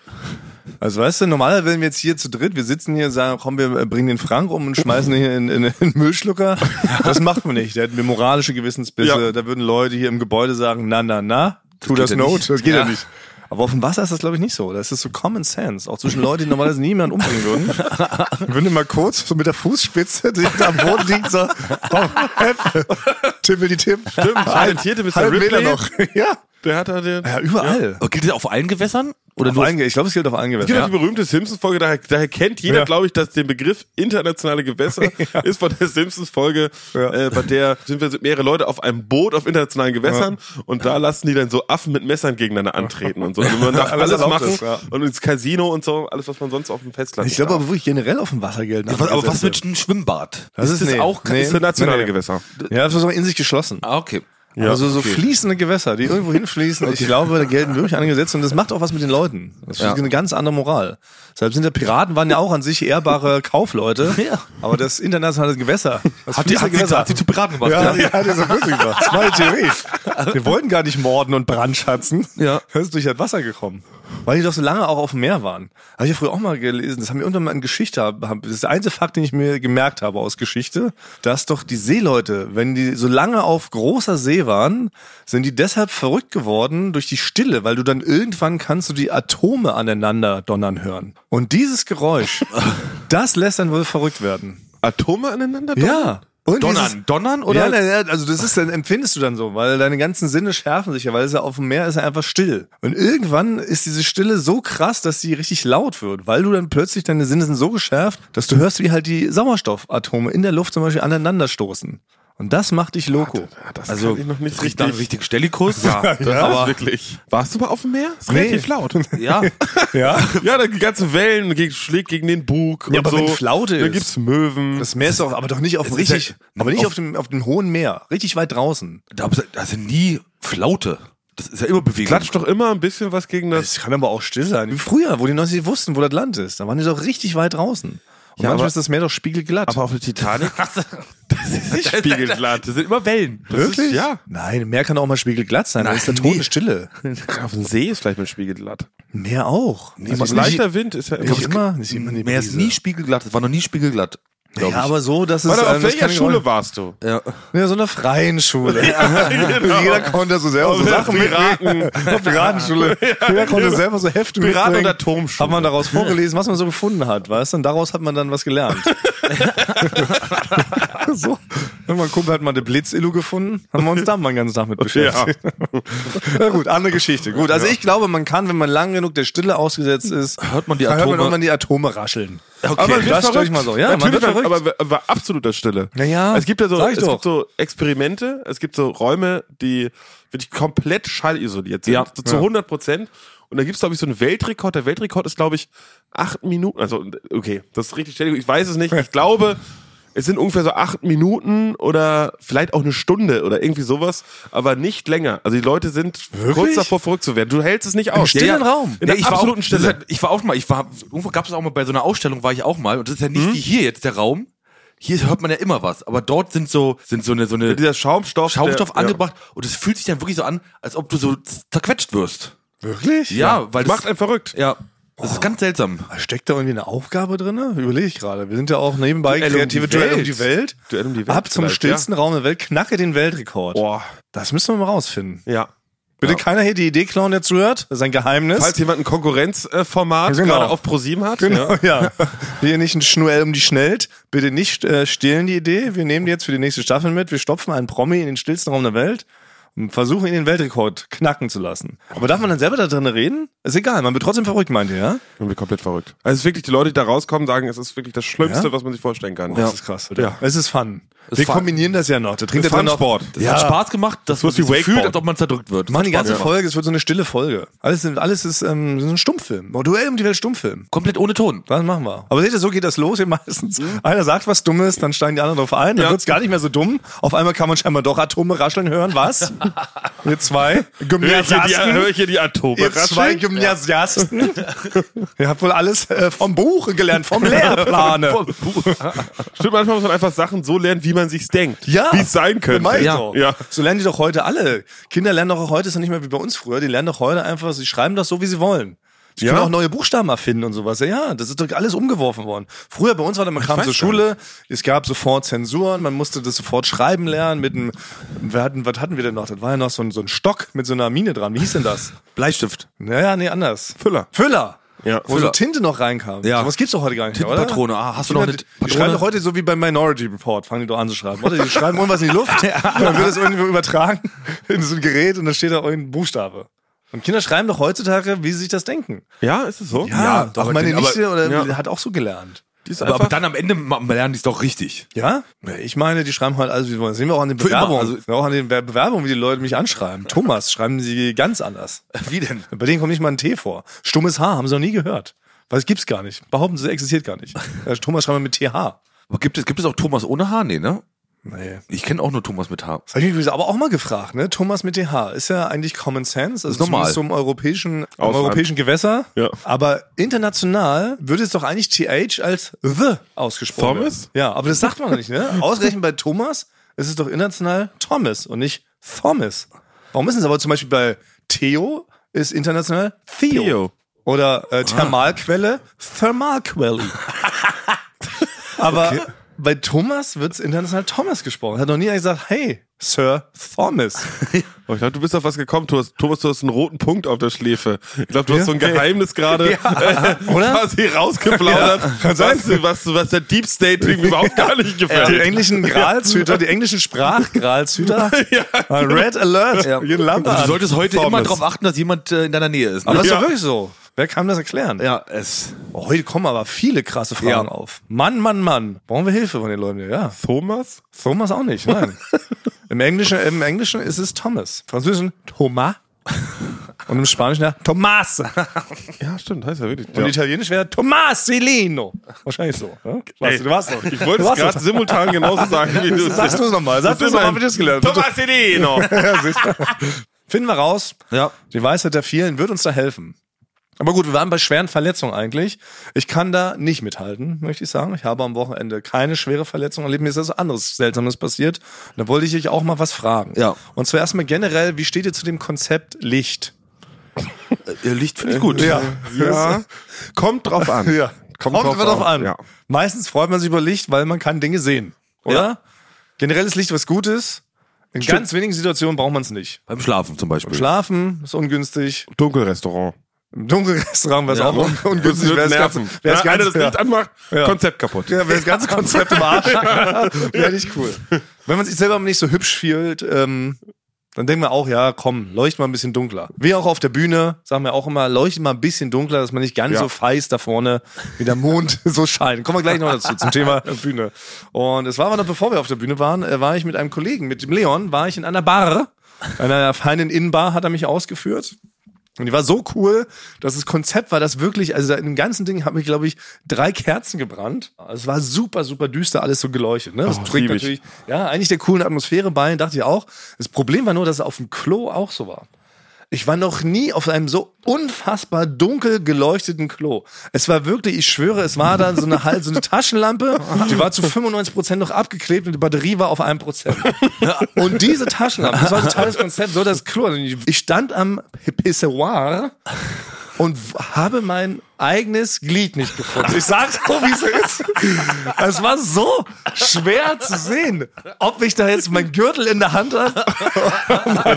S1: Also weißt du, normalerweise wenn wir jetzt hier zu dritt, wir sitzen hier, sagen, komm, wir äh, bringen den Frank um und schmeißen ihn in, in, in den Müllschlucker. Das macht man nicht. Der hat mir moralische Gewissensbisse.
S3: Ja.
S1: Da würden Leute hier im Gebäude sagen, na, na, na, tu das,
S2: ja
S1: Not.
S2: nicht.
S1: Das geht ja.
S2: Ja.
S1: nicht. Aber auf dem Wasser ist das, glaube ich, nicht so. Das ist so Common Sense. Auch zwischen Leuten, die normalerweise niemand umbringen würden. [laughs] Wenn du mal kurz so mit der Fußspitze, die da am Boden liegt, so, oh. Tippel die Tipp.
S3: Stimmt, talentierte Mr.
S1: Halb Meter
S3: Ripley.
S1: noch. [laughs] Ja.
S3: Der hat da den.
S1: Ja, überall.
S2: Aber gilt das auf allen Gewässern? Oder
S1: Auf
S2: nur
S1: allen, ich glaube, es gilt auf allen
S3: Es
S1: Gewässern.
S3: gibt auch die berühmte Simpsons-Folge, daher, daher kennt jeder,
S1: Ja.
S3: glaube ich, dass den Begriff internationale Gewässer [laughs] ist von der Simpsons-Folge,
S1: Ja.
S3: äh, bei der sind wir mehrere Leute auf einem Boot auf internationalen Gewässern und da lassen die dann so Affen mit Messern gegeneinander antreten und so. Also man darf [laughs]
S1: Alles
S3: machen
S1: ist, ja.
S3: und ins Casino und so, alles, was man sonst auf dem Festland
S1: Ich glaube aber wirklich generell auf dem Wasser gelten.
S2: was, aber was mit einem Schwimmbad?
S1: Das ist,
S2: das
S1: nee,
S2: auch
S1: nee,
S3: nationale
S1: nee.
S3: Gewässer.
S1: Ja, das ist auch in sich geschlossen.
S2: Ah, okay.
S1: Ja, also so fließende Gewässer, die irgendwo hinfließen. Ich [laughs] glaube, da gelten wirklich andere Gesetze und das macht auch was mit den Leuten. Das ist
S2: Ja.
S1: eine ganz andere Moral. Deshalb sind ja Piraten waren ja auch an sich ehrbare [laughs] Kaufleute.
S2: Ja.
S1: Aber das internationale Gewässer, das
S2: Hat die, hat, sie, hat sie zu Piraten gemacht?
S1: ja, ja, das ist wirklich wahr. Das ist meine Theorie. Wir wollten gar nicht morden und brandschatzen.
S2: Ja.
S1: Das ist durch das Wasser gekommen. Weil die doch so lange auch auf dem Meer waren. Habe ich ja früher auch mal gelesen. Das haben wir irgendwann mal in Geschichte. Das ist der einzige Fakt, den ich mir gemerkt habe aus Geschichte, dass doch die Seeleute, wenn die so lange auf großer See waren, sind die deshalb verrückt geworden durch die Stille, weil du dann irgendwann kannst du die Atome aneinander donnern hören. Und dieses Geräusch, [laughs] das lässt dann wohl verrückt werden.
S3: Atome aneinander?
S1: Ja. Und dieses-
S5: Donnern, donnern oder?
S1: ja, also das ist dann empfindest du dann so, weil deine ganzen Sinne schärfen sich ja, weil es ja auf dem Meer ist ja einfach still. Und irgendwann ist diese Stille so krass, dass sie richtig laut wird, weil du dann plötzlich deine Sinne sind so geschärft, dass du hörst, wie halt die Sauerstoffatome in der Luft zum Beispiel aneinander stoßen. Und das macht dich loco.
S3: Das
S5: Also,
S3: kann ich noch nicht
S5: riecht nach
S3: richtig.
S5: Stellikus.
S3: Ja, [laughs] das
S1: Ja.
S3: ist wirklich. Warst du mal auf dem Meer? Ist
S1: Nee.
S3: relativ laut. [laughs]
S5: ja. [laughs]
S1: Ja.
S3: Ja, da die ganzen Wellen gegen, schlägt gegen den Bug.
S1: Ja,
S3: und
S1: aber
S3: so.
S1: wenn Flaute
S3: Dann
S1: ist.
S3: gibt's Möwen.
S1: Das Meer ist doch, aber doch nicht auf dem
S5: ist ja-
S1: richtig, aber nicht auf dem, auf dem hohen Meer. Richtig weit draußen.
S5: Da, da sind nie Flaute. Das ist ja immer Bewegung.
S3: klatscht doch immer ein bisschen was gegen das.
S1: Es kann aber auch still sein. Wie früher, wo die noch nicht wussten, wo das Land ist. Da waren die doch richtig weit draußen. Und
S3: Ja,
S1: manchmal ist das Meer doch spiegelglatt.
S3: Aber auf der Titanic. [laughs] das ist nicht [laughs] spiegelglatt.
S5: Das sind immer Wellen.
S3: Das Ist, ja.
S1: Nein, Meer kann auch mal spiegelglatt sein. Da ist der
S5: nee.
S1: Totenstille. [laughs]
S3: Auf dem See ist vielleicht mal spiegelglatt.
S1: Meer auch.
S3: aber leichter Wind ist ja immer.
S1: Nicht immer, nicht immer
S5: Meer ist nie spiegelglatt. Das war noch nie spiegelglatt.
S1: Ja,
S5: ich.
S1: aber so, dass es.
S3: Warte,
S1: ähm,
S3: auf
S1: das
S3: welcher Schule warst du?
S5: Ja.
S1: Ja, so einer freien Schule. [laughs] [laughs] Jeder konnte so selber so
S3: Auf der
S1: Sachen mitbringen. [laughs] Auf Piratenschule. Jeder konnte selber so Hefte
S3: Piraten-
S1: mitbringen.
S3: und Atomschule.
S1: Hat man daraus vorgelesen, was man so gefunden hat, weißt du? Und daraus hat man dann was gelernt. so. Und mein Kumpel hat mal eine Blitzilu gefunden, haben wir uns da mal den ganzen Tag mit beschäftigt. Ja. gut, andere Geschichte. Gut, also ich glaube, man kann, wenn man lang genug der Stille ausgesetzt ist,
S5: Hört man die
S1: dann hört man
S5: Atome-
S1: irgendwann die Atome rascheln.
S3: Aber man wird
S1: das stell
S3: verrückt.
S1: ich mal so. Ja, man wird verrückt.
S3: aber, aber absoluter Stille.
S1: Na ja,
S3: es gibt ja so, es
S1: doch.
S3: gibt so Experimente, es gibt so Räume, die wirklich komplett schallisoliert sind.
S1: Ja.
S3: So zu 100 Prozent. Und da gibt's glaube ich, so einen Weltrekord. Der Weltrekord ist, glaube ich, acht Minuten. Also, okay, das ist richtig ständig. Ich weiß es nicht. Ich [laughs] glaube, es sind ungefähr so acht Minuten oder vielleicht auch eine Stunde oder irgendwie sowas, aber nicht länger. Also die Leute sind kurz davor verrückt zu werden. Du hältst es nicht aus.
S1: stillen Raum.
S3: In
S5: Ja,
S3: der
S5: ich war
S3: absoluten
S5: auch, das ist
S3: Stille.
S5: halt, ich war auch mal, ich war, irgendwo gab es auch mal bei so einer Ausstellung, war ich auch mal, und das ist ja nicht wie hier jetzt der Raum. Hier hört man ja immer was, aber dort sind so, sind so eine, so eine
S3: Dieser Schaumstoff.
S5: Schaumstoff
S3: der,
S5: angebracht und es fühlt sich dann wirklich so an, als ob du so zerquetscht wirst.
S1: Wirklich?
S5: Ja, weil
S3: Ja, macht einen verrückt.
S5: Ja, das ist ganz seltsam.
S1: Steckt da irgendwie eine Aufgabe drin? Überlege ich gerade. Wir sind ja auch nebenbei
S3: Duell um
S1: kreative
S3: die
S1: Duell um
S3: Welt.
S1: die Welt.
S3: Duell um die Welt
S1: Ab zum stillsten Raum der Welt, knacke den Weltrekord.
S3: Boah.
S1: Das müssen wir mal rausfinden.
S3: Ja.
S1: Bitte keiner hier die Idee klauen, der zuhört. Das ist ein Geheimnis.
S3: Falls jemand ein Konkurrenzformat
S1: Genau.
S3: gerade auf ProSieben hat.
S1: Genau,
S3: Ja.
S1: ja. [laughs] Hier nicht ein Schnuell um die schnellt. Bitte nicht äh, stehlen die Idee. Wir nehmen die jetzt für die nächste Staffel mit. Wir stopfen einen Promi in den stillsten Raum der Welt versuchen ihn den Weltrekord knacken zu lassen. Aber darf man dann selber da drin reden? Ist egal, man wird trotzdem verrückt, meint ihr, ja?
S3: Und wir komplett verrückt. Also es ist wirklich, die Leute, die da rauskommen, sagen, es ist wirklich das Schlimmste,
S1: Ja?
S3: was man sich vorstellen kann.
S1: Das ist krass, oder?
S3: Ja.
S1: Es ist fun.
S5: ist
S1: Wir
S5: fun.
S1: kombinieren das ja noch. Da trinkt
S3: Das
S1: er dann.
S3: Fun-Sport.
S5: Das
S1: Ja.
S5: hat Spaß gemacht, dass man
S3: muss wie
S5: sich so fühlt,
S3: Wakeboard.
S5: als ob man zerdrückt wird.
S1: Mann, die ganze
S3: Ja.
S1: Folge, es wird so eine stille Folge. Alles, alles ist ähm, so ein Stummfilm. Oh, Duell um die Welt Stummfilm.
S5: Komplett ohne Ton.
S1: Das machen wir. Aber seht ihr, so geht das los hier meistens. Einer sagt was Dummes, dann steigen die anderen drauf ein, dann
S3: Ja.
S1: wird's gar nicht mehr so dumm. Auf einmal kann man scheinbar doch Atome rascheln hören. Was? [laughs] [laughs] Ihr zwei
S3: Hör ich hier die,
S1: Gymnasiasten.
S3: hör ich hier die Atome
S1: Ihr zwei? Gymnasiasten. Ihr habt wohl alles äh, vom Buche gelernt, vom Lehrplane.
S3: Stimmt, manchmal muss man einfach Sachen so lernen, wie man sich's denkt.
S1: Ja.
S3: Wie es sein könnte.
S5: Ja.
S3: Ja.
S1: So lernen die doch heute alle. Kinder lernen doch auch heute, ist ja nicht mehr wie bei uns früher, die lernen doch heute einfach, sie schreiben das so, wie sie wollen. Sie
S3: Ja?
S1: können auch neue Buchstaben erfinden und sowas. Ja, Ja, das ist doch alles umgeworfen worden. Früher bei uns war da, man kam zur Schule, es gab sofort Zensuren, man musste das sofort schreiben lernen mit einem, wir hatten, was hatten wir denn noch? Das war ja noch so ein, so ein Stock mit so einer Mine dran. Wie hieß denn das? [laughs]
S5: Bleistift.
S1: Naja, nee, anders.
S3: Füller.
S1: Füller.
S3: Ja.
S1: Wo so
S5: Füller.
S1: Tinte noch reinkam.
S5: Ja.
S1: Was gibt's doch heute gar nicht mehr, oder?
S5: Tintenpatrone. Ah, hast du noch eine
S1: Die
S5: Patrone?
S1: schreiben doch heute so wie beim Minority Report, fangen die doch an zu schreiben. Oder die schreiben irgendwas in die Luft, [laughs] dann wird es irgendwo übertragen [laughs] in so ein Gerät und dann steht da irgendein Buchstabe. Und Kinder schreiben doch heutzutage, wie sie sich das denken.
S3: Ja, ist es so?
S1: Ja, auch
S5: aber
S1: meine
S5: den- aber-
S1: Nichte oder
S3: ja.
S1: hat auch so gelernt.
S3: Die ist
S5: Aber, aber dann am Ende lernen die es doch richtig.
S1: Ja? Ich meine, die schreiben halt alles, wie sie wollen. Das sehen wir auch an den Bewerbungen.
S5: also-
S1: auch an den Be- Bewerbungen, wie die Leute mich anschreiben. Thomas schreiben sie ganz anders. [laughs]
S5: Wie denn?
S1: Bei denen kommt nicht mal ein T vor. Stummes H haben sie noch nie gehört. Weil es gibt's gar nicht. Behaupten sie, existiert gar nicht. [laughs] Äh, Thomas schreiben wir mit TH.
S5: Aber gibt es, gibt es auch Thomas ohne Haar? Nee, ne?
S1: Nee.
S5: Ich kenne auch nur Thomas mit.
S1: Das habe ich aber auch mal gefragt, ne? Thomas mit TH. Ist ja eigentlich Common Sense, also
S5: Ist normal.
S1: so im europäischen, im europäischen Gewässer.
S3: Ja.
S1: Aber international würde es doch eigentlich TH als The ausgesprochen
S3: Thomas?
S1: Ja, aber das sagt man nicht, ne? Ausgerechnet bei Thomas ist es doch international Thomas und nicht Thomas. Warum ist es aber zum Beispiel bei Theo ist international Theo.
S3: Theo.
S1: Oder äh, Thermalquelle, Thermalquelle. [laughs] Aber bei Thomas wird's international Thomas gesprochen. Hat noch nie einer gesagt, hey, Sir Thomas. [laughs]
S3: Oh, ich glaube, du bist auf was gekommen, Thomas. Thomas, du hast einen roten Punkt auf der Schläfe. Ich glaube, du hast so ein
S1: Ja.
S3: Geheimnis gerade äh, [laughs]
S1: Oder?
S3: quasi rausgeplaudert, was, was, was der Deep State irgendwie [laughs] überhaupt gar nicht
S1: Die
S3: gefällt.
S1: englischen Gralshüter, die englischen Sprachgralshüter. Red Alert. Ja. Lampe
S2: du solltest heute
S3: Thomas.
S2: immer darauf achten, dass jemand äh, in deiner Nähe ist. Ne?
S1: Aber das ist
S3: Ja.
S1: doch wirklich so. Wer kann das erklären?
S2: ja, es.
S1: Oh, heute kommen aber viele krasse Fragen
S2: Ja.
S1: auf. Mann, Mann, Mann. Brauchen wir Hilfe von den Leuten hier, ja.
S3: Thomas?
S1: Thomas auch nicht, nein. [laughs] Im Englischen, im Englischen ist es Thomas. Im Französischen Thomas. Und im Spanischen ja Tomás. [laughs]
S3: Ja, stimmt, heißt ja wirklich.
S1: Und
S3: Ja.
S1: Italienisch wäre Tomasilino. Wahrscheinlich so. Ja? Weißt du, du warst doch.
S3: Ich wollte [laughs] es gerade simultan genauso sagen, wie du
S1: Sagst du es nochmal. Sag du es nochmal, wie du es gelernt. Ja, sicher. Finden wir raus.
S2: Ja.
S1: Die Weisheit der vielen wird uns da helfen. Aber gut, wir waren bei schweren Verletzungen eigentlich. Ich kann da nicht mithalten, möchte ich sagen. Ich habe am Wochenende keine schwere Verletzung erlebt. Mir ist etwas anderes Seltsames passiert. Da wollte ich dich auch mal was fragen.
S2: Ja.
S1: Und zwar erstmal generell, wie steht ihr zu dem Konzept Licht?
S2: Äh, Licht finde ich gut.
S1: Ja. [laughs]
S3: Ja, kommt drauf an.
S1: Ja. Kommt,
S3: drauf
S1: drauf
S3: an. Ja.
S1: Meistens freut man sich über Licht, weil man kann Dinge sehen. Oder? Generell ist Licht was Gutes. In ganz wenigen Situationen braucht man es nicht.
S2: Beim Schlafen zum Beispiel.
S1: Schlafen ist ungünstig.
S3: Dunkelrestaurant.
S1: Im Dunkelrestaurant wäre es
S2: Ja.
S1: auch un ungünstig. Wer
S3: nerven.
S1: ganze,
S3: Ja, einer das Licht anmacht,
S1: Ja.
S3: Konzept kaputt.
S1: ja, wer das ganze Konzept im Arsch [laughs] wäre nicht cool. Wenn man sich selber nicht so hübsch fühlt, ähm, dann denkt man auch, ja, komm, leucht mal ein bisschen dunkler. Wie auch auf der Bühne, sagen wir auch immer, leuchtet mal ein bisschen dunkler, dass man nicht ganz
S3: Ja.
S1: so feist da vorne wie der Mond [laughs] so scheint. Kommen wir gleich noch dazu, zum Thema [laughs] Bühne. Und es war aber noch, bevor wir auf der Bühne waren, äh, war ich mit einem Kollegen, mit dem Leon, war ich in einer Bar, einer feinen Innenbar hat er mich ausgeführt. Und die war so cool, dass das Konzept war, das wirklich, also in dem ganzen Ding habe ich, glaube ich, drei Kerzen gebrannt. Es war super, super düster, alles so geleuchtet. Ne? Das trägt
S3: lieb ich.
S1: natürlich, ja, eigentlich der coolen Atmosphäre bei, dachte ich auch. Das Problem war nur, dass es auf dem Klo auch so war. Ich war noch nie auf einem so unfassbar dunkel geleuchteten Klo. Es war wirklich, ich schwöre, es war da so eine, halt, so eine Taschenlampe, die war zu 95 Prozent noch abgeklebt und die Batterie war auf einem Prozent. Und diese Taschenlampe, das war ein totales Konzept, so das Klo. Ich stand am Pissoir und habe mein eigenes Glied nicht gefunden. Ich sag's so, wie es ist. Es war so schwer zu sehen, ob ich da jetzt mein Gürtel in der Hand habe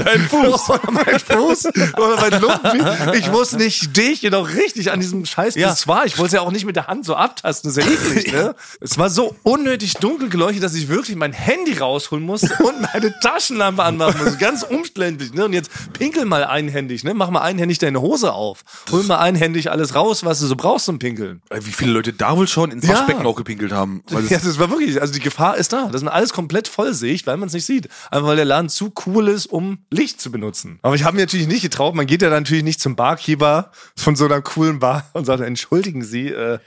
S3: Dein Fuß.
S1: oder mein Fuß oder mein Lumpen. Ich wusste nicht, stehe ich noch richtig an diesem scheiß
S2: Ja.
S1: Pissoir. Ich wollte es ja auch nicht mit der Hand so abtasten. Das ist ja eklig, ne? Es war so unnötig dunkel geleuchtet, dass ich wirklich mein Handy rausholen musste und meine Taschenlampe anmachen musste. Ganz umständlich, ne? Und jetzt pinkel mal einhändig, ne? Mach mal einhändig deine Hose auf. Hol mal einhändig alles raus, was du so brauchst zum Pinkeln.
S2: Wie viele Leute da wohl schon ins
S1: Ja.
S2: Waschbecken auch gepinkelt haben. Weil [laughs]
S1: Ja,
S2: es,
S1: das war wirklich, also die Gefahr ist da, dass man alles komplett vollsicht, weil man es nicht sieht. Einfach weil der Laden zu cool ist, um Licht zu benutzen. Aber ich habe mir natürlich nicht getraut, man geht ja dann natürlich nicht zum Barkeeper von so einer coolen Bar und sagt, entschuldigen Sie, äh,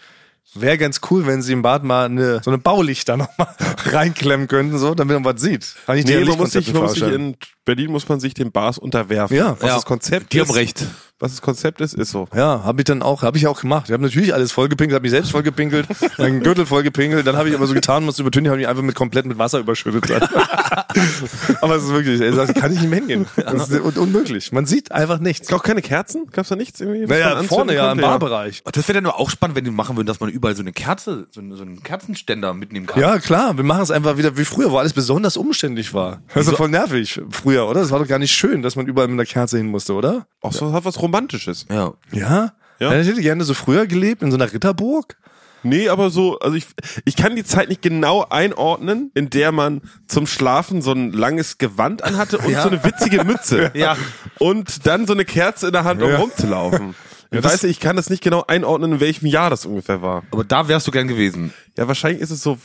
S1: wäre ganz cool, wenn Sie im Bad mal eine, so eine Baulichter noch mal [laughs] reinklemmen könnten, so, damit man was sieht. Kann ich dir
S3: Nee, man muss sich, man muss sich in Berlin muss man sich den Bars unterwerfen.
S1: Ja.
S3: was
S2: Ja.
S3: das Konzept
S2: die
S3: ist.
S2: haben recht.
S3: Was das Konzept ist, ist so.
S1: Ja, habe ich dann auch, habe ich auch gemacht. Ich habe natürlich alles vollgepinkelt, habe mich selbst vollgepinkelt, [laughs] meinen Gürtel vollgepinkelt, dann habe ich aber so getan, musste übertönen, habe mich einfach mit komplett mit Wasser überschüttet. [laughs] aber es ist wirklich, ey, das kann ich nicht mehr hingehen. Das ist un unmöglich. Man sieht einfach nichts.
S3: Auch keine Kerzen? Gab's da nichts irgendwie? was
S1: Naja, vorne ja im? Barbereich.
S2: Das wäre dann nur auch spannend, wenn die machen würden, dass man überall so eine Kerze, so, einen- so einen Kerzenständer mitnehmen kann.
S1: Ja, klar, wir machen es einfach wieder wie früher, wo alles besonders umständlich war. Das ist doch voll nervig früher, oder? Das war doch gar nicht schön, dass man überall mit einer Kerze hin musste, oder?
S3: Auch so hat was Romantisches.
S2: Ja.
S1: Ja?
S3: Ja.
S1: ja. Ich hätte gerne so früher gelebt, in so einer Ritterburg.
S3: Nee, aber so, also ich, ich kann die Zeit nicht genau einordnen, in der man zum Schlafen so ein langes Gewand anhatte und so eine witzige Mütze. [laughs]
S2: Ja.
S3: Und dann so eine Kerze in der Hand, um
S1: Ja.
S3: rumzulaufen. Ich
S1: das-
S3: weiß, ich kann das nicht genau einordnen, in welchem Jahr das ungefähr war.
S2: Aber da wärst du gern gewesen.
S3: Ja, wahrscheinlich ist es so,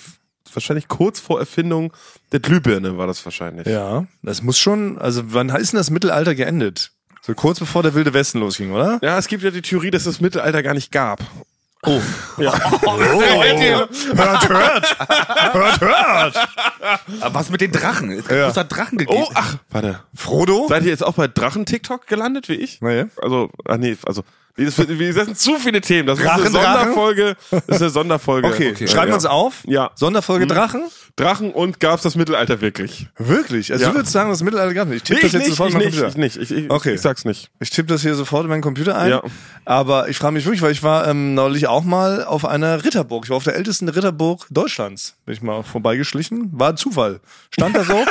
S3: wahrscheinlich kurz vor Erfindung der Glühbirne war das wahrscheinlich.
S1: Ja, das muss schon, also wann ist denn das Mittelalter geendet? So kurz bevor der Wilde Westen losging, oder?
S3: Ja, es gibt ja die Theorie, dass es das Mittelalter gar nicht gab.
S1: Oh. [laughs] Ja. hört, hört. Hört, hört.
S2: Aber was mit den Drachen? Es
S1: Ja.
S2: muss da Drachen gegeben.
S3: Oh, ach, warte.
S1: Frodo?
S3: Seid ihr jetzt auch bei Drachen-TikTok gelandet, wie ich?
S1: Nee.
S3: Also, ah nee, also Das sind zu viele Themen. Das ist eine
S1: Drachen, Drachen?
S3: Sonderfolge. Das ist eine Sonderfolge.
S1: Okay, schreiben wir uns auf.
S3: Ja.
S1: Sonderfolge
S3: Mhm.
S1: Drachen?
S3: Drachen und gab's das Mittelalter wirklich?
S1: Wirklich? Also
S3: Ja.
S1: du würdest sagen, das Mittelalter gab nicht. Ich tippe
S3: Nee,
S1: das jetzt
S3: nicht,
S1: sofort in meinen Computer.
S3: ich nicht. Ich, ich,
S1: Okay.
S3: ich sag's nicht.
S1: Ich tippe das hier sofort in meinen Computer ein.
S3: Ja.
S1: Aber ich frage mich wirklich, weil ich war ähm, neulich auch mal auf einer Ritterburg. Ich war auf der ältesten Ritterburg Deutschlands. Bin ich mal vorbeigeschlichen. War ein Zufall. Stand da so. [laughs]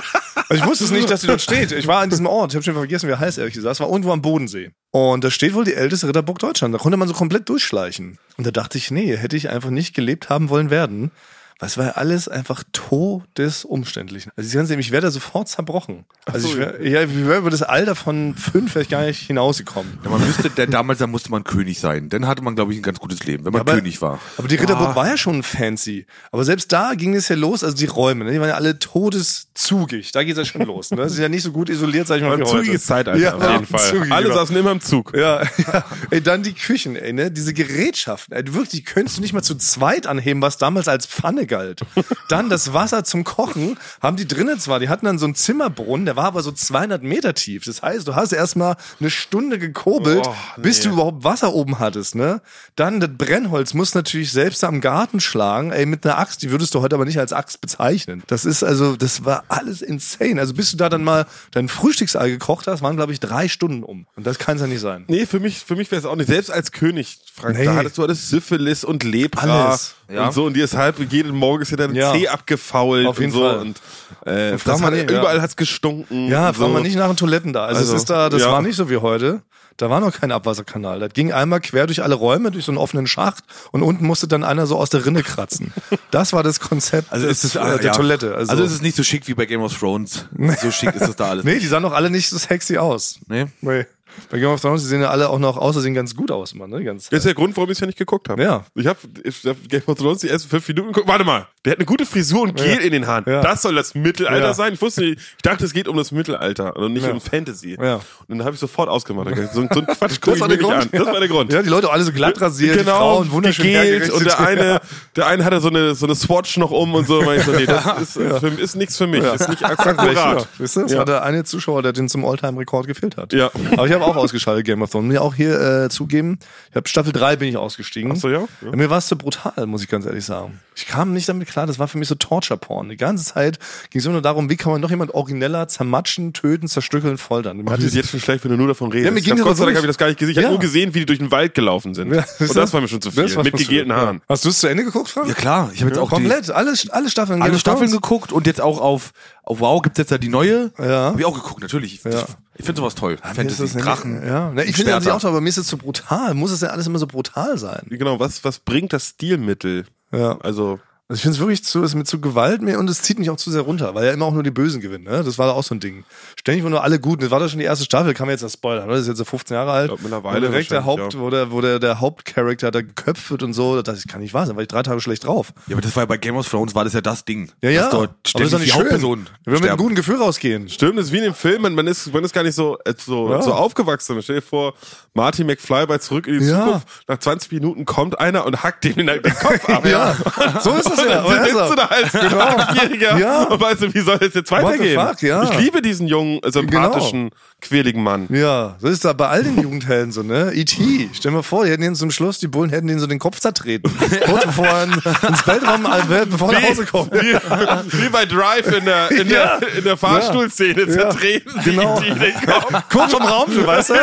S1: also ich wusste es nicht, dass die dort steht. Ich war an diesem Ort. Ich habe schon vergessen, wie er heißt, ehrlich gesagt. Es war irgendwo am Bodensee. Und da steht wohl die älteste Ritterburg Deutschlands. Da konnte man so komplett durchschleichen. Und da dachte ich, nee, hätte ich einfach nicht gelebt haben wollen werden. Es war ja alles einfach todesumständlich. Also ehrlich, ich wäre da sofort zerbrochen. Also ich wäre ja, ich wär über das Alter von fünf wäre ich gar nicht hinausgekommen.
S2: Ja, man müsste, der, damals da musste man König sein. Dann hatte man, glaube ich, ein ganz gutes Leben, wenn man
S1: aber-
S2: König war.
S1: Aber die Ritterburg war ja schon fancy. Aber selbst da ging es ja los, also die Räume, ne, die waren ja alle todeszugig. Da geht es ja schon los. Ne? Das ist ja nicht so gut isoliert, sag ich mal. Wie heute.
S3: zugiges Zeitalter
S1: ja,
S3: auf jeden [laughs] Fall.
S1: zugig,
S3: Alle
S1: genau.
S3: saßen immer im Zug.
S1: Ja, ja. Ey, dann die Küchen, ey, ne? Diese Gerätschaften. Ey, wirklich, die könntest du nicht mal zu zweit anheben, was damals als Pfanne galt. Dann das Wasser zum Kochen haben die drinnen zwar, die hatten dann so einen Zimmerbrunnen, der war aber so 200 Meter tief. Das heißt, du hast erstmal eine Stunde gekobelt,
S3: Oh, nee.
S1: bis du überhaupt Wasser oben hattest, ne? Dann das Brennholz musst du natürlich selbst am Garten schlagen, ey, mit einer Axt, die würdest du heute aber nicht als Axt bezeichnen. Das ist also, das war alles insane. Also bis du da dann mal dein Frühstücksei gekocht hast, waren glaube ich drei Stunden um. Und das kann es ja nicht sein.
S3: Nee, für mich, für mich wäre es auch nicht. Selbst als König, Frank,
S1: Nee.
S3: da hattest du alles Syphilis und Lepra
S1: Alles,
S2: ja.
S3: und so. Und dir ist halb jeden Morgen ist dir dein
S1: Ja.
S3: Zeh abgefault
S1: Auf jeden
S3: und so.
S1: Fall.
S3: Und, äh,
S1: Und
S3: das hat,
S1: nicht, ja.
S3: überall hat's gestunken.
S1: Ja, frag
S3: so.
S1: mal nicht nach den Toiletten da. Also,
S3: Also,
S1: es ist da, das
S3: ja.
S1: war nicht so wie heute. Da war noch kein Abwasserkanal. Das ging einmal quer durch alle Räume, durch so einen offenen Schacht und unten musste dann einer so aus der Rinne kratzen. [laughs] Das war das Konzept
S2: Also ist es,
S1: äh, der
S2: ja.
S1: Toilette. Also,
S2: Also, es ist nicht so schick wie bei Game of Thrones. [laughs] So schick ist es da alles.
S1: nee, die sahen doch alle nicht so sexy aus.
S2: Nee?
S1: Nee. Bei Game of Thrones, die sehen ja alle auch noch aus, sehen ganz gut aus, Mann. Ne? Ganz,
S3: Das ist der Grund, warum ich es ja nicht geguckt habe.
S1: Ja.
S3: Ich habe ich hab Game of Thrones die ersten fünf Minuten geguckt. Warte mal, der hat eine gute Frisur und Gel in den Haaren.
S1: Ja.
S3: Das soll das Mittelalter
S1: Ja.
S3: sein. Ich wusste nicht, ich dachte, es geht um das Mittelalter und nicht
S1: Ja.
S3: um Fantasy.
S1: Ja.
S3: Und dann habe ich sofort ausgemacht. So, so ein Quatsch [laughs] guck
S1: Das
S3: ich
S1: war
S3: mir nicht
S1: Grund.
S3: an. Das war der Grund.
S1: Ja, die Leute alle so glatt rasiert, die
S3: genau,
S1: Frauen wunderschön
S3: gegelt und der eine, [laughs] der eine hatte so eine, so eine Swatch noch um und so. Und ich so, nee, das ist, äh, für, ist nichts für mich.
S1: Ja.
S3: Ist nicht
S1: Ja,
S3: akkurat.
S1: weißt du, das
S3: Ja.
S1: war der eine Zuschauer, der den zum Alltime-Rekord gefehlt hat.
S3: Ja.
S1: Aber ich habe auch ausgeschaltet Game of Thrones. Muss ich auch hier äh, zugeben. Ich habe Staffel 3 bin ich ausgestiegen.
S3: Ach so, ja? Ja.
S1: Mir war es zu brutal, muss ich ganz ehrlich sagen. Ich kam nicht damit klar, das war für mich so Torture-Porn. Die ganze Zeit ging es immer nur darum, wie kann man noch jemand origineller zermatschen, töten, zerstückeln, foltern. Mir
S3: Hat es jetzt schon schlecht, wenn du nur davon redest.
S1: Ja, mir
S3: ich
S1: ging
S3: hab,
S1: das
S3: Gott sei Dank habe ich das gar nicht gesehen. Ich
S1: Ja.
S3: habe nur gesehen, wie die durch den Wald gelaufen sind. [laughs]
S1: Ja,
S3: und das war mir schon zu viel. Mit gegelten. Haaren.
S1: Hast du es zu Ende geguckt, Frank?
S2: Ja klar, ich habe jetzt auch
S1: Komplett, alle, alle Staffeln.
S2: Alle Staffeln geguckt und jetzt auch auf, auf Wow gibt's jetzt da die neue.
S1: Ja.
S2: Hab ich auch geguckt, natürlich. Ich,
S1: Ja.
S2: ich finde sowas toll.
S1: Ist
S2: Fantasy, Drachen.
S1: Ja. Na, ich finde das auch toll, aber mir ist es zu brutal. Muss es denn alles immer so brutal sein?
S3: Genau, was, was bringt das Stilmittel?
S1: Ja.
S3: Also,
S1: Also ich finde es wirklich zu, ist mit zu Gewalt mir und es zieht mich auch zu sehr runter, weil ja immer auch nur die Bösen gewinnen. Ne? Das war da auch so ein Ding. Ständig waren nur alle gut. Das war doch schon die erste Staffel, kann man jetzt das spoilern. Ne? Das ist jetzt so 15 Jahre alt.
S3: glaub, mittlerweile
S1: Und direkt der Haupt,
S3: ja.
S1: wo der, wo der, der Hauptcharakter da geköpft wird und so. Das kann nicht wahr sein, war ich drei Tage schlecht drauf.
S2: Ja, aber das war ja bei Game of Thrones war das ja das Ding.
S1: Ja, ja.
S2: Dort
S1: aber das ist doch
S2: die
S1: nicht schön.
S2: Hauptperson
S1: Wir werden mit einem guten Gefühl rausgehen.
S3: stimmt, das ist wie in dem Film, man, ist, man ist gar nicht so, äh, so,
S1: Ja.
S3: so aufgewachsen. Stell dir vor, Marty McFly bei Zurück in die
S1: Ja.
S3: Zukunft, nach 20 Minuten kommt einer und hackt dem den, den Kopf ab. [laughs]
S1: Ja, so ist das
S3: Und
S1: ja.
S3: dann sitzt
S1: er.
S3: du da als Achtjähriger
S1: Ja.
S3: und weißt du, wie soll es jetzt weitergehen?
S1: fuck, ja.
S3: Ich liebe diesen jungen, äh, sympathischen, quäligen Mann.
S1: Ja, so ist da bei all den Jugendhelden so, ne? E.T., stell dir mal vor, die hätten ihn zum Schluss, die Bullen hätten ihn so den Kopf zertreten. [laughs] Kurz bevor er in- ins Weltraum, äh, bevor er nach Hause kommt.
S3: Wie, wie bei Drive in der, in
S1: Ja.
S3: der, in der Fahrstuhlszene zertreten sie
S1: Genau.
S3: die den Kopf.
S1: Kurz vom Raumschiff, weißt du?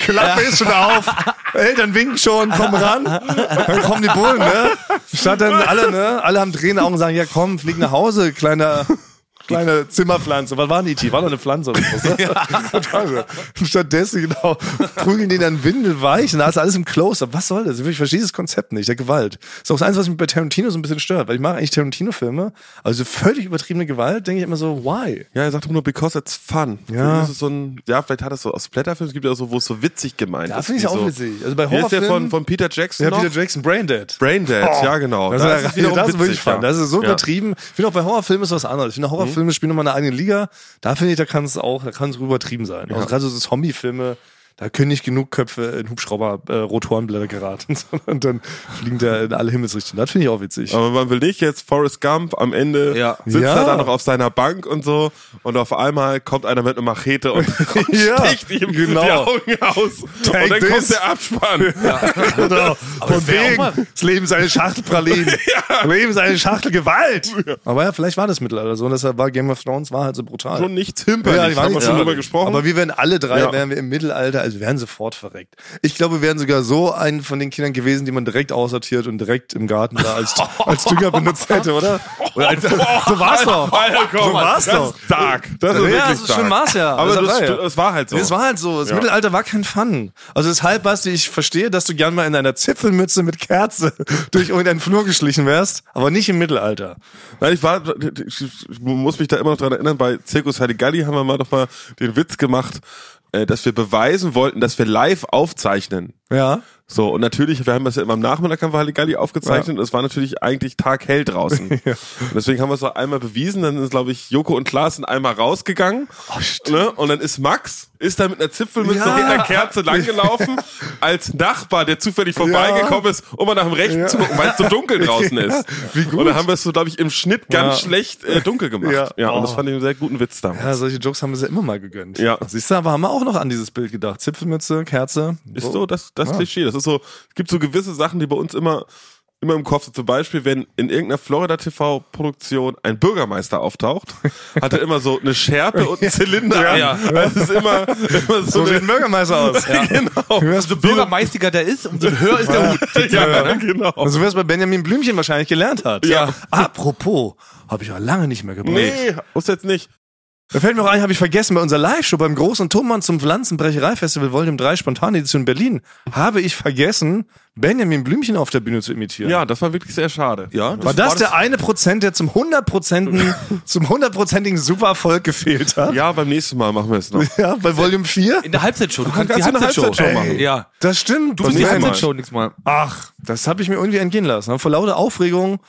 S1: Klappe ist schon auf. Eltern winken schon, komm ran. Dann kommen die Bullen, ne? Statt dann alle, ne? Alle haben Tränen Augen und sagen, ja komm, flieg nach Hause, kleiner, kleine Zimmerpflanze. Was war denn die? War doch eine Pflanze oder was? Ne? [laughs] [laughs] Stattdessen, genau, prügeln die dann windelweich und da ist alles im Close-Up. Was soll das? Ich verstehe das Konzept nicht, der Gewalt. ist auch das Einzige, was mich bei Tarantino so ein bisschen stört, weil ich mache eigentlich Tarantino-Filme, also völlig übertriebene Gewalt, denke ich immer so, why?
S3: Ja, er sagt immer nur, because it's fun.
S1: Ja.
S3: Das ist so ein, ja, vielleicht hat es so aus Splatterfilmen, es gibt ja auch so, wo es so witzig gemeint
S1: Ja,
S3: ist.
S1: finde ich auch
S3: so,
S1: witzig. Also bei
S3: Wie ist der
S1: Horrorfilmen-
S3: von, von Peter Jackson
S1: Ja,
S3: noch?
S1: Peter Jackson, Braindead.
S3: Braindead, ja genau.
S1: Das,
S3: Da
S1: ist,
S3: es wiederum
S1: das ist wirklich
S3: witzig,
S1: fun. Das ist so übertrieben. Ich finde auch bei Horrorfilmen ist was anderes. Ich finde Horrorfilme spielen nochmal eine eigene Liga. Da finde ich, da kann es auch, da kann es übertrieben sein. Also gerade so Zombie-Filme, da können nicht genug Köpfe in Hubschrauber äh, geraten, [laughs] sondern dann fliegen da in alle Himmelsrichtungen. Das finde ich auch witzig.
S3: Aber man will nicht jetzt Forrest Gump am Ende
S2: Ja.
S3: sitzt
S1: Ja.
S3: er da noch auf seiner Bank und so und auf einmal kommt einer mit einer Machete und, [laughs] und
S1: Ja,
S3: sticht ihm
S1: genau.
S3: die Augen aus.
S1: Take
S3: und dann
S1: this.
S3: kommt der Abspann.
S1: Genau. Von wegen, das Leben ist eine Schachtel Pralinen. [laughs] Das Leben ist eine Schachtel Gewalt. Aber ja, vielleicht war das Mittelalter so und deshalb war Game of Thrones war halt so brutal.
S3: Schon nicht zimperlich,
S1: die waren
S3: haben wir schon drüber gesprochen.
S1: Aber wir wären alle drei,
S3: Ja.
S1: wären wir im Mittelalter, also wir wären sofort verreckt. Ich glaube, wir wären sogar so einen von den Kindern gewesen, die man direkt aussortiert und direkt im Garten da als, als Dünger benutzt hätte, oder? oder als, [laughs] so war's doch.
S3: Alter, komm,
S1: So war's
S3: das
S1: doch.
S3: ist dark. Das ist
S1: Ja,
S3: wirklich
S1: das ist
S3: dark.
S1: schon war's ja.
S3: Aber
S1: Das
S3: das, das war halt so.
S1: Es war halt so. Das
S3: Ja.
S1: Mittelalter war kein Fun. Also deshalb, Basti, ich verstehe, dass du gern mal in einer Zipfelmütze mit Kerze [laughs] durch irgendeinen Flur geschlichen wärst, aber nicht im Mittelalter.
S3: Nein, ich war, ich muss mich da immer noch dran erinnern, bei Circus Halligalli haben wir mal doch mal den Witz gemacht, dass wir beweisen wollten, dass wir live aufzeichnen.
S1: Ja.
S3: So, und natürlich, wir haben das ja immer am Nachmittag haben wir Halligalli aufgezeichnet und es war natürlich eigentlich taghell draußen. [laughs] Und deswegen haben wir es auch einmal bewiesen, dann ist, glaube ich, Joko und Klaas sind einmal rausgegangen. ne? Und dann ist Max, ist da mit einer Zipfelmütze
S1: Ja.
S3: hinter einer Kerze langgelaufen, [laughs] als Nachbar, der zufällig vorbeigekommen ist, um mal nach dem Rechten zu gucken, weil es so dunkel [laughs] draußen ist.
S1: Wie gut.
S3: Und dann haben wir es so, glaube ich, im Schnitt ganz
S1: Ja.
S3: schlecht äh, dunkel gemacht.
S1: Ja.
S3: Ja, und das
S1: Oh.
S3: fand ich einen sehr guten Witz damals.
S1: Ja, solche Jokes haben wir ja immer mal gegönnt.
S3: Ja.
S1: Siehst du, aber haben wir auch noch an dieses Bild gedacht. Zipfelmütze, Kerze.
S3: Ist so das, das Klischee. Das ist so, es gibt so gewisse Sachen, die bei uns immer, immer im Kopf sind. Zum Beispiel, wenn in irgendeiner Florida TV Produktion ein Bürgermeister auftaucht, [laughs] hat er immer so eine Schärpe und einen Zylinder an.
S2: Ja.
S3: Das ist immer, immer so,
S1: So sieht ein Bürgermeister aus. [laughs] Ja.
S3: genau.
S1: Hörst du
S2: Bürgermeistiger der ist, umso höher ist der Hut.
S3: Ja, genau.
S1: Also, wie es bei Benjamin Blümchen wahrscheinlich gelernt hat.
S3: Ja.
S1: Apropos, habe ich ja lange nicht mehr gebracht.
S3: Nee, muss jetzt nicht.
S1: Da fällt mir auch ein, habe ich vergessen, bei unserer Live-Show beim großen Tonmann zum Pflanzenbrecherei-Festival Volume 3 Spontanedition Berlin habe ich vergessen, Benjamin Blümchen auf der Bühne zu imitieren.
S3: Ja, das war wirklich sehr schade.
S2: Ja,
S1: War das der eine Prozent, der zum hundertprozentigen, [laughs] zum hundertprozentigen Supererfolg gefehlt hat?
S3: Ja, beim nächsten Mal machen wir es noch.
S1: Ja, bei Volume 4?
S2: In der Halbzeitshow. Du kannst die
S3: kannst du eine
S2: Halbzeitshow
S3: Halbzeitshow
S2: machen. Ja.
S1: Das stimmt.
S2: Du bist die. Halbzeitshow nächstes Mal.
S1: Ach, das habe ich mir irgendwie entgehen lassen. Vor lauter Aufregung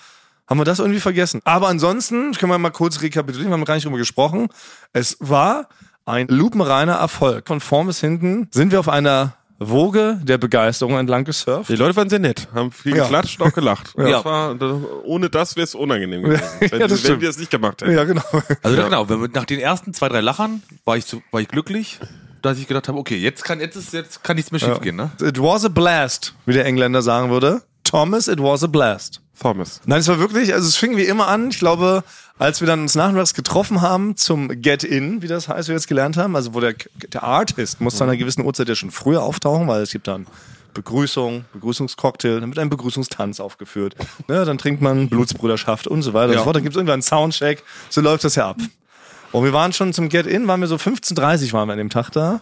S1: haben wir das irgendwie vergessen. Aber ansonsten können wir mal kurz rekapitulieren, wir haben gar nicht drüber gesprochen. Es war ein lupenreiner Erfolg. Von vorn bis hinten sind wir auf einer Woge der Begeisterung entlang gesurft.
S3: Die Leute waren sehr nett, haben viel
S1: Ja.
S3: geklatscht und auch gelacht. [laughs]
S2: Ja.
S3: Das war, das, ohne das wäre es unangenehm gewesen, [laughs] wenn,
S1: Ja, das
S3: wenn wir es nicht gemacht hätten.
S1: Ja, genau.
S2: Also genau, wenn wir, nach den ersten zwei, drei Lachern war ich, zu, war ich glücklich, dass ich gedacht habe, okay, jetzt kann jetzt ist jetzt kann nichts mehr schief gehen, ne?
S1: It was a blast, wie der Engländer sagen würde. Thomas, it was a blast.
S3: Thomas.
S1: Nein, es war wirklich, also es fing wie immer an. Ich glaube, als wir dann uns nachmittags getroffen haben zum Get-In, wie das heißt, wie wir jetzt gelernt haben, also wo der, der Artist muss zu einer gewissen Uhrzeit ja schon früher auftauchen, weil es gibt dann Begrüßung, Begrüßungscocktail, dann wird ein Begrüßungstanz aufgeführt. [laughs] Ne, dann trinkt man Blutsbruderschaft und so weiter und so fort. Dann gibt es irgendwann einen Soundcheck. So läuft das ja ab. Und wir waren schon zum Get-In, waren wir so 15.30 waren wir an dem Tag da.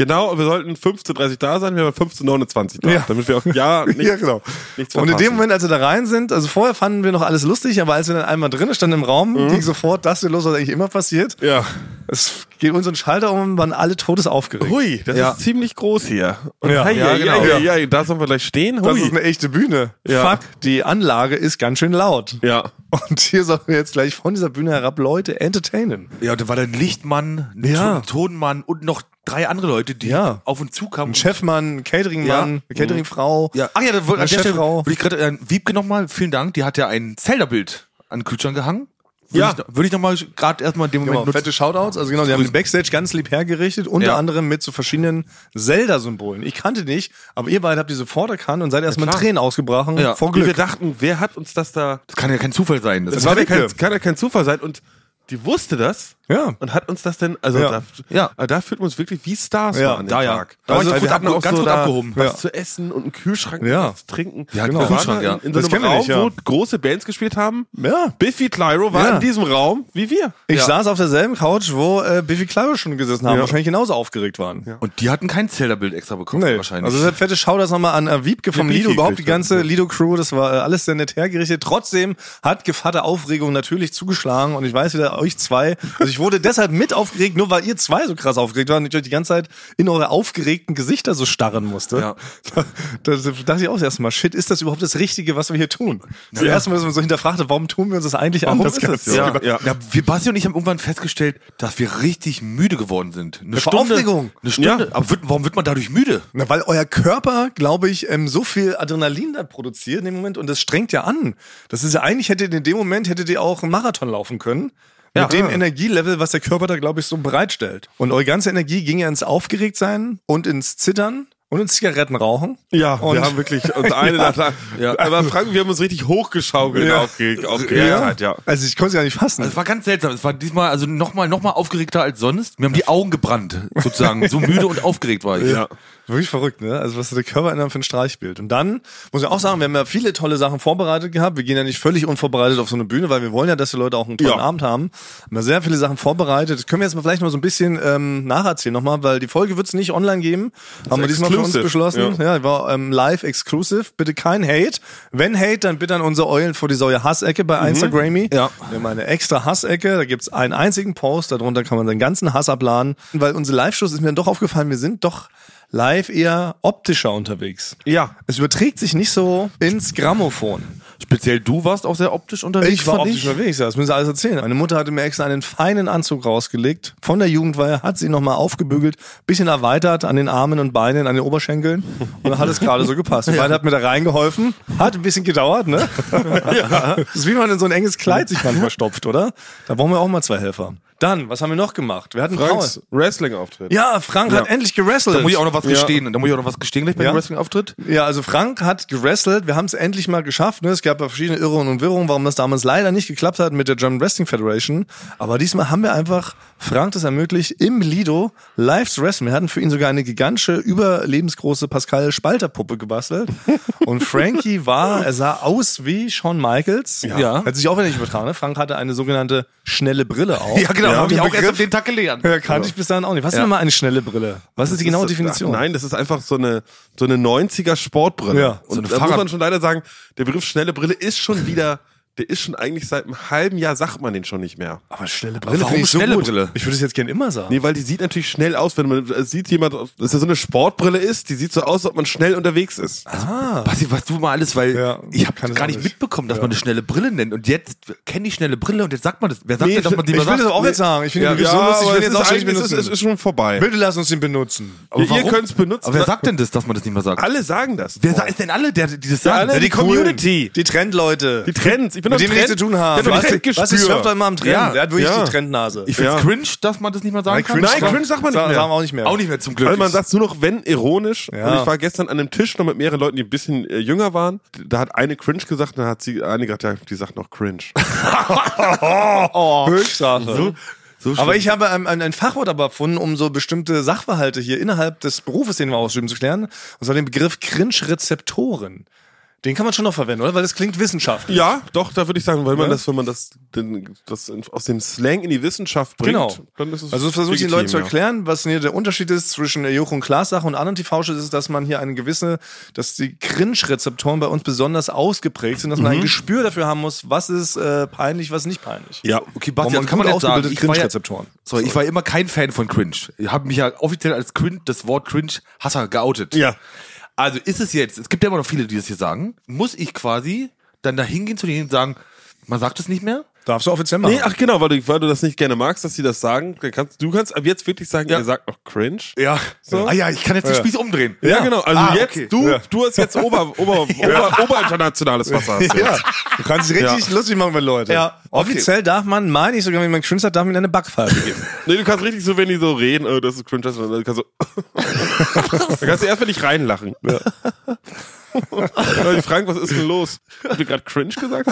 S3: Genau, wir sollten 15.30 da sein, wir waren 15.29 da,
S1: Ja.
S3: damit wir auch ja [laughs] nichts,
S1: ja, genau.
S3: nichts
S1: Und in
S3: verpassen.
S1: dem Moment, als wir da rein sind, also vorher fanden wir noch alles lustig, aber als wir dann einmal drinnen standen im Raum, ging sofort das hier los, was eigentlich immer passiert.
S3: Ja.
S1: Es geht uns ein Schalter um, waren alle todesaufgeregt.
S3: Hui, das
S1: Ja.
S3: ist ziemlich groß hier. Und
S1: Ja.
S3: hei,
S1: Ja, genau.
S3: hei, hei, da sollen wir gleich stehen.
S1: Das
S3: Hui.
S1: ist eine echte Bühne.
S3: Ja.
S1: Fuck, die Anlage ist ganz schön laut.
S3: ja.
S1: Und hier sollen wir jetzt gleich von dieser Bühne herab Leute entertainen.
S2: Ja, und da war dann Lichtmann, ein
S1: Ja.
S2: Ton- Tonmann und noch drei andere Leute, die
S1: Ja.
S2: auf uns zukamen.
S1: Ein Chefmann, ein Cateringmann, eine Cateringfrau.
S2: Ja. Ach ja, da wollte der ich gerade äh, Wiebke nochmal, vielen Dank, die hat ja ein Zelda-Bild an Kühlschrank gehangen. Würde
S3: Ja.
S2: ich, würde ich nochmal gerade erstmal dem Moment
S1: Genau,
S2: nutzen.
S1: fette Shoutouts. Also genau, die haben den Backstage ganz lieb hergerichtet, unter
S2: Ja.
S1: anderem mit so verschiedenen Zelda-Symbolen. Ich kannte nicht, aber ihr beide habt die sofort erkannt und seid erstmal
S3: klar.
S1: Tränen ausgebrochen
S2: Ja.
S1: vor
S3: Und wir
S1: Glück.
S3: dachten, wer hat uns das da...
S2: Das kann ja kein Zufall sein. Das
S3: Das war ja kein, kann ja kein Zufall sein und die wusste das
S1: Ja.
S3: und hat uns das denn, also
S1: Ja.
S3: da,
S2: Ja.
S3: also da fühlt man uns wirklich wie Stars
S1: Ja,
S3: an dem
S2: da ja.
S3: Tag.
S2: Da war ich
S3: also
S2: gut
S3: wir hatten auch
S2: ganz
S3: so
S2: gut
S3: da
S2: abgehoben.
S3: was
S1: Ja.
S3: zu essen und einen Kühlschrank
S1: Ja.
S3: zu trinken.
S2: Ja,
S3: genau.
S2: Kühlschrank, ja.
S3: in, in so
S1: Das
S3: einem Raum,
S1: nicht, ja.
S3: wo große Bands gespielt haben.
S1: Ja.
S3: Biffy Clyro war
S1: Ja.
S3: in diesem Raum wie wir.
S1: Ich
S2: Ja.
S1: saß auf derselben Couch, wo äh, Biffy Clyro schon gesessen haben,
S3: Ja.
S1: wahrscheinlich genauso aufgeregt waren.
S2: Und die hatten kein Zelda-Bild extra bekommen,
S1: Nee.
S2: wahrscheinlich.
S1: Also deshalb fette Shoutouts nochmal an äh, Wiebke vom
S3: Ja,
S1: Lido, überhaupt die ganze Lido-Crew, das war äh, alles sehr nett hergerichtet. Trotzdem hat Gevatter Aufregung natürlich zugeschlagen und ich weiß wieder, euch zwei, also ich wurde deshalb mit aufgeregt, nur weil ihr zwei so krass aufgeregt waren und ich euch die ganze Zeit in eure aufgeregten Gesichter so starren musste.
S2: Ja. [laughs]
S1: Da, da dachte ich auch erstmal, shit, ist das überhaupt das Richtige, was wir hier tun? Zuerst mal, dass man so hinterfragte, warum tun wir uns das eigentlich
S3: Warum
S1: anders?
S3: ist das?
S1: Ja.
S3: Ja.
S2: Ja, wir Basti und ich haben irgendwann festgestellt, dass wir richtig müde geworden sind. Eine
S1: vor Aufregung.
S2: Eine Stunde. Aber wird, warum wird man dadurch müde?
S1: Na, weil euer Körper, glaube ich, ähm, so viel Adrenalin da produziert in dem Moment und das strengt ja an. Das ist ja eigentlich hättet ihr in dem Moment hättet ihr auch einen Marathon laufen können.
S2: Ja.
S1: mit dem Energielevel, was der Körper da, glaube ich, so bereitstellt. Und eure ganze Energie ging ja ins Aufgeregtsein und ins Zittern und ins Zigarettenrauchen.
S3: Ja,
S1: Und-
S3: wir haben wirklich [laughs] uns eine
S1: Ja.
S3: nach
S2: Ja.
S3: aber Frank, wir haben uns richtig hochgeschaukelt
S1: Ja.
S3: auf, Aufgeregtheit, ja.
S1: Also ich konnte es ja nicht fassen.
S2: Also es war ganz seltsam. Es war diesmal also nochmal noch mal aufgeregter als sonst. Mir haben die Augen gebrannt, sozusagen. So müde und aufgeregt war ich.
S3: Ja.
S1: Wirklich verrückt, ne? Also was der Körper in einem für ein Streichbild. Und dann muss ich auch sagen, wir haben ja viele tolle Sachen vorbereitet gehabt. Wir gehen ja nicht völlig unvorbereitet auf so eine Bühne, weil wir wollen ja, dass die Leute auch einen tollen
S3: Ja.
S1: Abend haben. Wir haben sehr viele Sachen vorbereitet. Das können wir jetzt mal vielleicht mal so ein bisschen ähm, nacherzählen nochmal, weil die Folge wird es nicht online geben. haben wir diesmal uns beschlossen. Ja, die war ähm, live exclusive. Bitte kein Hate. Wenn Hate, dann bitte an unsere Eulen vor die Säue Hassecke bei Instagrammy.
S2: Ja.
S1: Wir haben eine extra Hassecke. Da gibt's einen einzigen Post. Darunter kann man seinen ganzen Hass abladen. Weil unsere Live-Shows ist mir dann doch aufgefallen, wir sind doch live eher optischer unterwegs.
S3: Ja.
S1: Es überträgt sich nicht so ins Grammophon.
S2: Speziell du warst auch sehr optisch unterwegs.
S1: Ich war optisch unterwegs, ja, das müssen Sie alles erzählen. Meine Mutter hatte mir extra einen feinen Anzug rausgelegt. Von der Jugendweihe hat sie nochmal aufgebügelt, bisschen erweitert an den Armen und Beinen, an den Oberschenkeln. Und dann hat es gerade so gepasst. Und beide hat mir da reingeholfen. Hat ein bisschen gedauert, ne? [laughs] Das ist wie man in so ein enges Kleid sich manchmal stopft, oder? Da brauchen wir auch mal zwei Helfer. Dann, was haben wir noch gemacht? Wir hatten
S3: Franks. Wrestling-Auftritt.
S1: Ja, Frank hat endlich gewrestelt.
S2: Da muss ich auch noch was
S3: Ja.
S2: gestehen. Da muss ich auch noch was gestehen gleich beim
S1: Ja.
S2: Wrestling-Auftritt.
S1: Ja, also Frank hat gewrestelt. Wir haben es endlich mal geschafft. Ne? Es gab ja verschiedene Irrungen und Wirrungen, warum das damals leider nicht geklappt hat mit der German Wrestling Federation. Aber diesmal haben wir einfach Frank das ermöglicht, im Lido live zu wrestlen. Wir hatten für ihn sogar eine gigantische, überlebensgroße Pascal Spalter Puppe gebastelt. [laughs] Und Frankie war, er sah aus wie Shawn Michaels.
S2: Ja.
S1: Hat sich auch wieder nicht übertragen. Ne? Frank hatte eine sogenannte schnelle Brille auf.
S2: Ja, genau.
S1: Ja,
S2: Hab ich auch erst
S1: Begriff-
S2: auf den Tag gelernt.
S1: Ja, kannte ich bis dahin auch nicht. Was ist
S2: Ja.
S1: denn mal eine schnelle Brille? Was ist die genaue
S3: Das ist-
S1: Definition?
S3: Ach, nein, das ist einfach so eine, so eine 90er Sportbrille.
S1: Ja.
S3: Und
S2: So
S3: da muss man schon leider sagen, der Begriff schnelle Brille ist schon wieder, der ist schon eigentlich seit einem halben Jahr sagt man den schon nicht mehr.
S1: Aber schnelle Brille
S2: warum
S1: ich so
S2: schnelle
S1: gut.
S2: Brille?
S1: Ich würde es jetzt gerne immer sagen.
S3: Nee, weil die sieht natürlich schnell aus, wenn man es sieht jemand, dass er so eine Sportbrille ist, die sieht so aus, als ob man schnell unterwegs ist.
S2: Basti, was du mal alles, weil
S1: Ja,
S2: ich habe
S1: es
S2: gar nicht
S1: nicht.
S2: mitbekommen, dass man eine schnelle Brille nennt. Und jetzt kenne ich schnelle Brille und jetzt sagt man das. Wer sagt
S3: Nee,
S2: denn, dass man die
S1: ich
S2: mal
S1: will
S2: sagt?
S1: das auch jetzt sagen. Ich finde
S3: Ja,
S1: Begriff
S3: ja,
S1: so lustig, ich will
S3: es
S1: jetzt
S3: ist
S1: auch schon nicht
S3: eigentlich- es ist,
S1: benutzen.
S3: es ist schon vorbei.
S1: Bitte lass uns den benutzen.
S2: Aber
S3: Ihr
S2: warum?
S3: könnt's benutzen.
S2: Aber wer sagt denn das, dass man das nicht mehr sagt?
S3: Alle sagen das.
S2: Wer sagt, ist denn alle, der die das
S3: Ja,
S2: sagen?
S3: alle, die. Community.
S1: Die Trendleute.
S3: Die Trends. Ich bin
S1: mit
S3: doch
S1: dem wir nichts zu tun haben.
S3: Ich
S1: Was, was ist surft doch immer am Trend?
S2: Ja,
S1: Der hat wirklich
S3: ja.
S1: die Trendnase.
S2: Ich finde
S3: Ja.
S2: cringe, dass man das nicht mehr sagen kann.
S3: Nein, cringe sagt man nicht mehr.
S1: sagen wir auch nicht mehr.
S2: Auch nicht mehr zum Glück.
S3: Also man sagt nur noch, wenn, ironisch.
S1: Ja.
S3: Und ich war gestern an einem Tisch noch mit mehreren Leuten, die ein bisschen äh, jünger waren. Da hat eine cringe gesagt, dann hat sie eine gesagt, ja, die sagt noch cringe. [laughs]
S1: oh, Höchststrafe.
S2: so
S1: aber ich habe ein, ein, ein Fachwort aber erfunden, um so bestimmte Sachverhalte hier innerhalb des Berufes, den wir ausüben, zu klären. Und zwar den Begriff Cringe-Rezeptoren. Den kann man schon noch verwenden, oder? Weil das klingt wissenschaftlich.
S3: Ja, doch, da würde ich sagen, weil man
S1: Ja.
S3: das, wenn man das, den, das aus dem Slang in die Wissenschaft bringt,
S1: Genau.
S3: dann ist es
S1: Also versuche ich den Leuten zu erklären, was hier der Unterschied ist zwischen der Joch- und Klaas-Sache und anderen TV-Shows, ist, dass man hier eine gewisse, dass die Cringe-Rezeptoren bei uns besonders ausgeprägt sind, dass man ein Gespür dafür haben muss, was ist äh, peinlich, was ist nicht peinlich.
S3: Ja.
S2: Okay, Basti,
S1: man
S2: kann man jetzt sagen, war, ja,
S1: Cringe-Rezeptoren.
S2: sorry, ich war immer kein Fan von Cringe. Ich habe mich ja offiziell als Cringe, das Wort Cringe-Hasser geoutet.
S3: Ja.
S2: Also ist es jetzt, es gibt ja immer noch viele, die das hier sagen, muss ich quasi dann da hingehen zu denen und sagen, man sagt es nicht mehr?
S1: Darfst du offiziell machen.
S3: Nee, ach genau, weil du, weil du das nicht gerne magst, dass sie das sagen. Dann kannst, du kannst ab jetzt wirklich sagen,
S2: Ja.
S3: ihr sagt noch cringe.
S2: Ja.
S3: So?
S2: Ah ja, ich kann jetzt den Spieß umdrehen.
S3: Ja, genau. Also
S2: Ah,
S3: jetzt,
S2: okay.
S3: du,
S1: Ja.
S3: du hast jetzt Ober, Ober, [laughs] Ober, Oberinternationales Wasser. Hast du
S1: Ja, du kannst dich richtig lustig machen mit Leuten.
S2: Ja.
S1: Offiziell darf man, meine ich sogar, wenn man Cringe hat, darf man eine Backpfeife geben. [laughs]
S3: Nee, du kannst richtig so, wenn die so reden, oh, das ist cringe, das ist, dann kannst du, [laughs] dann kannst du erst mal nicht reinlachen. Ja. [laughs] Die fragen, was ist denn los? Hab ich gerade cringe gesagt?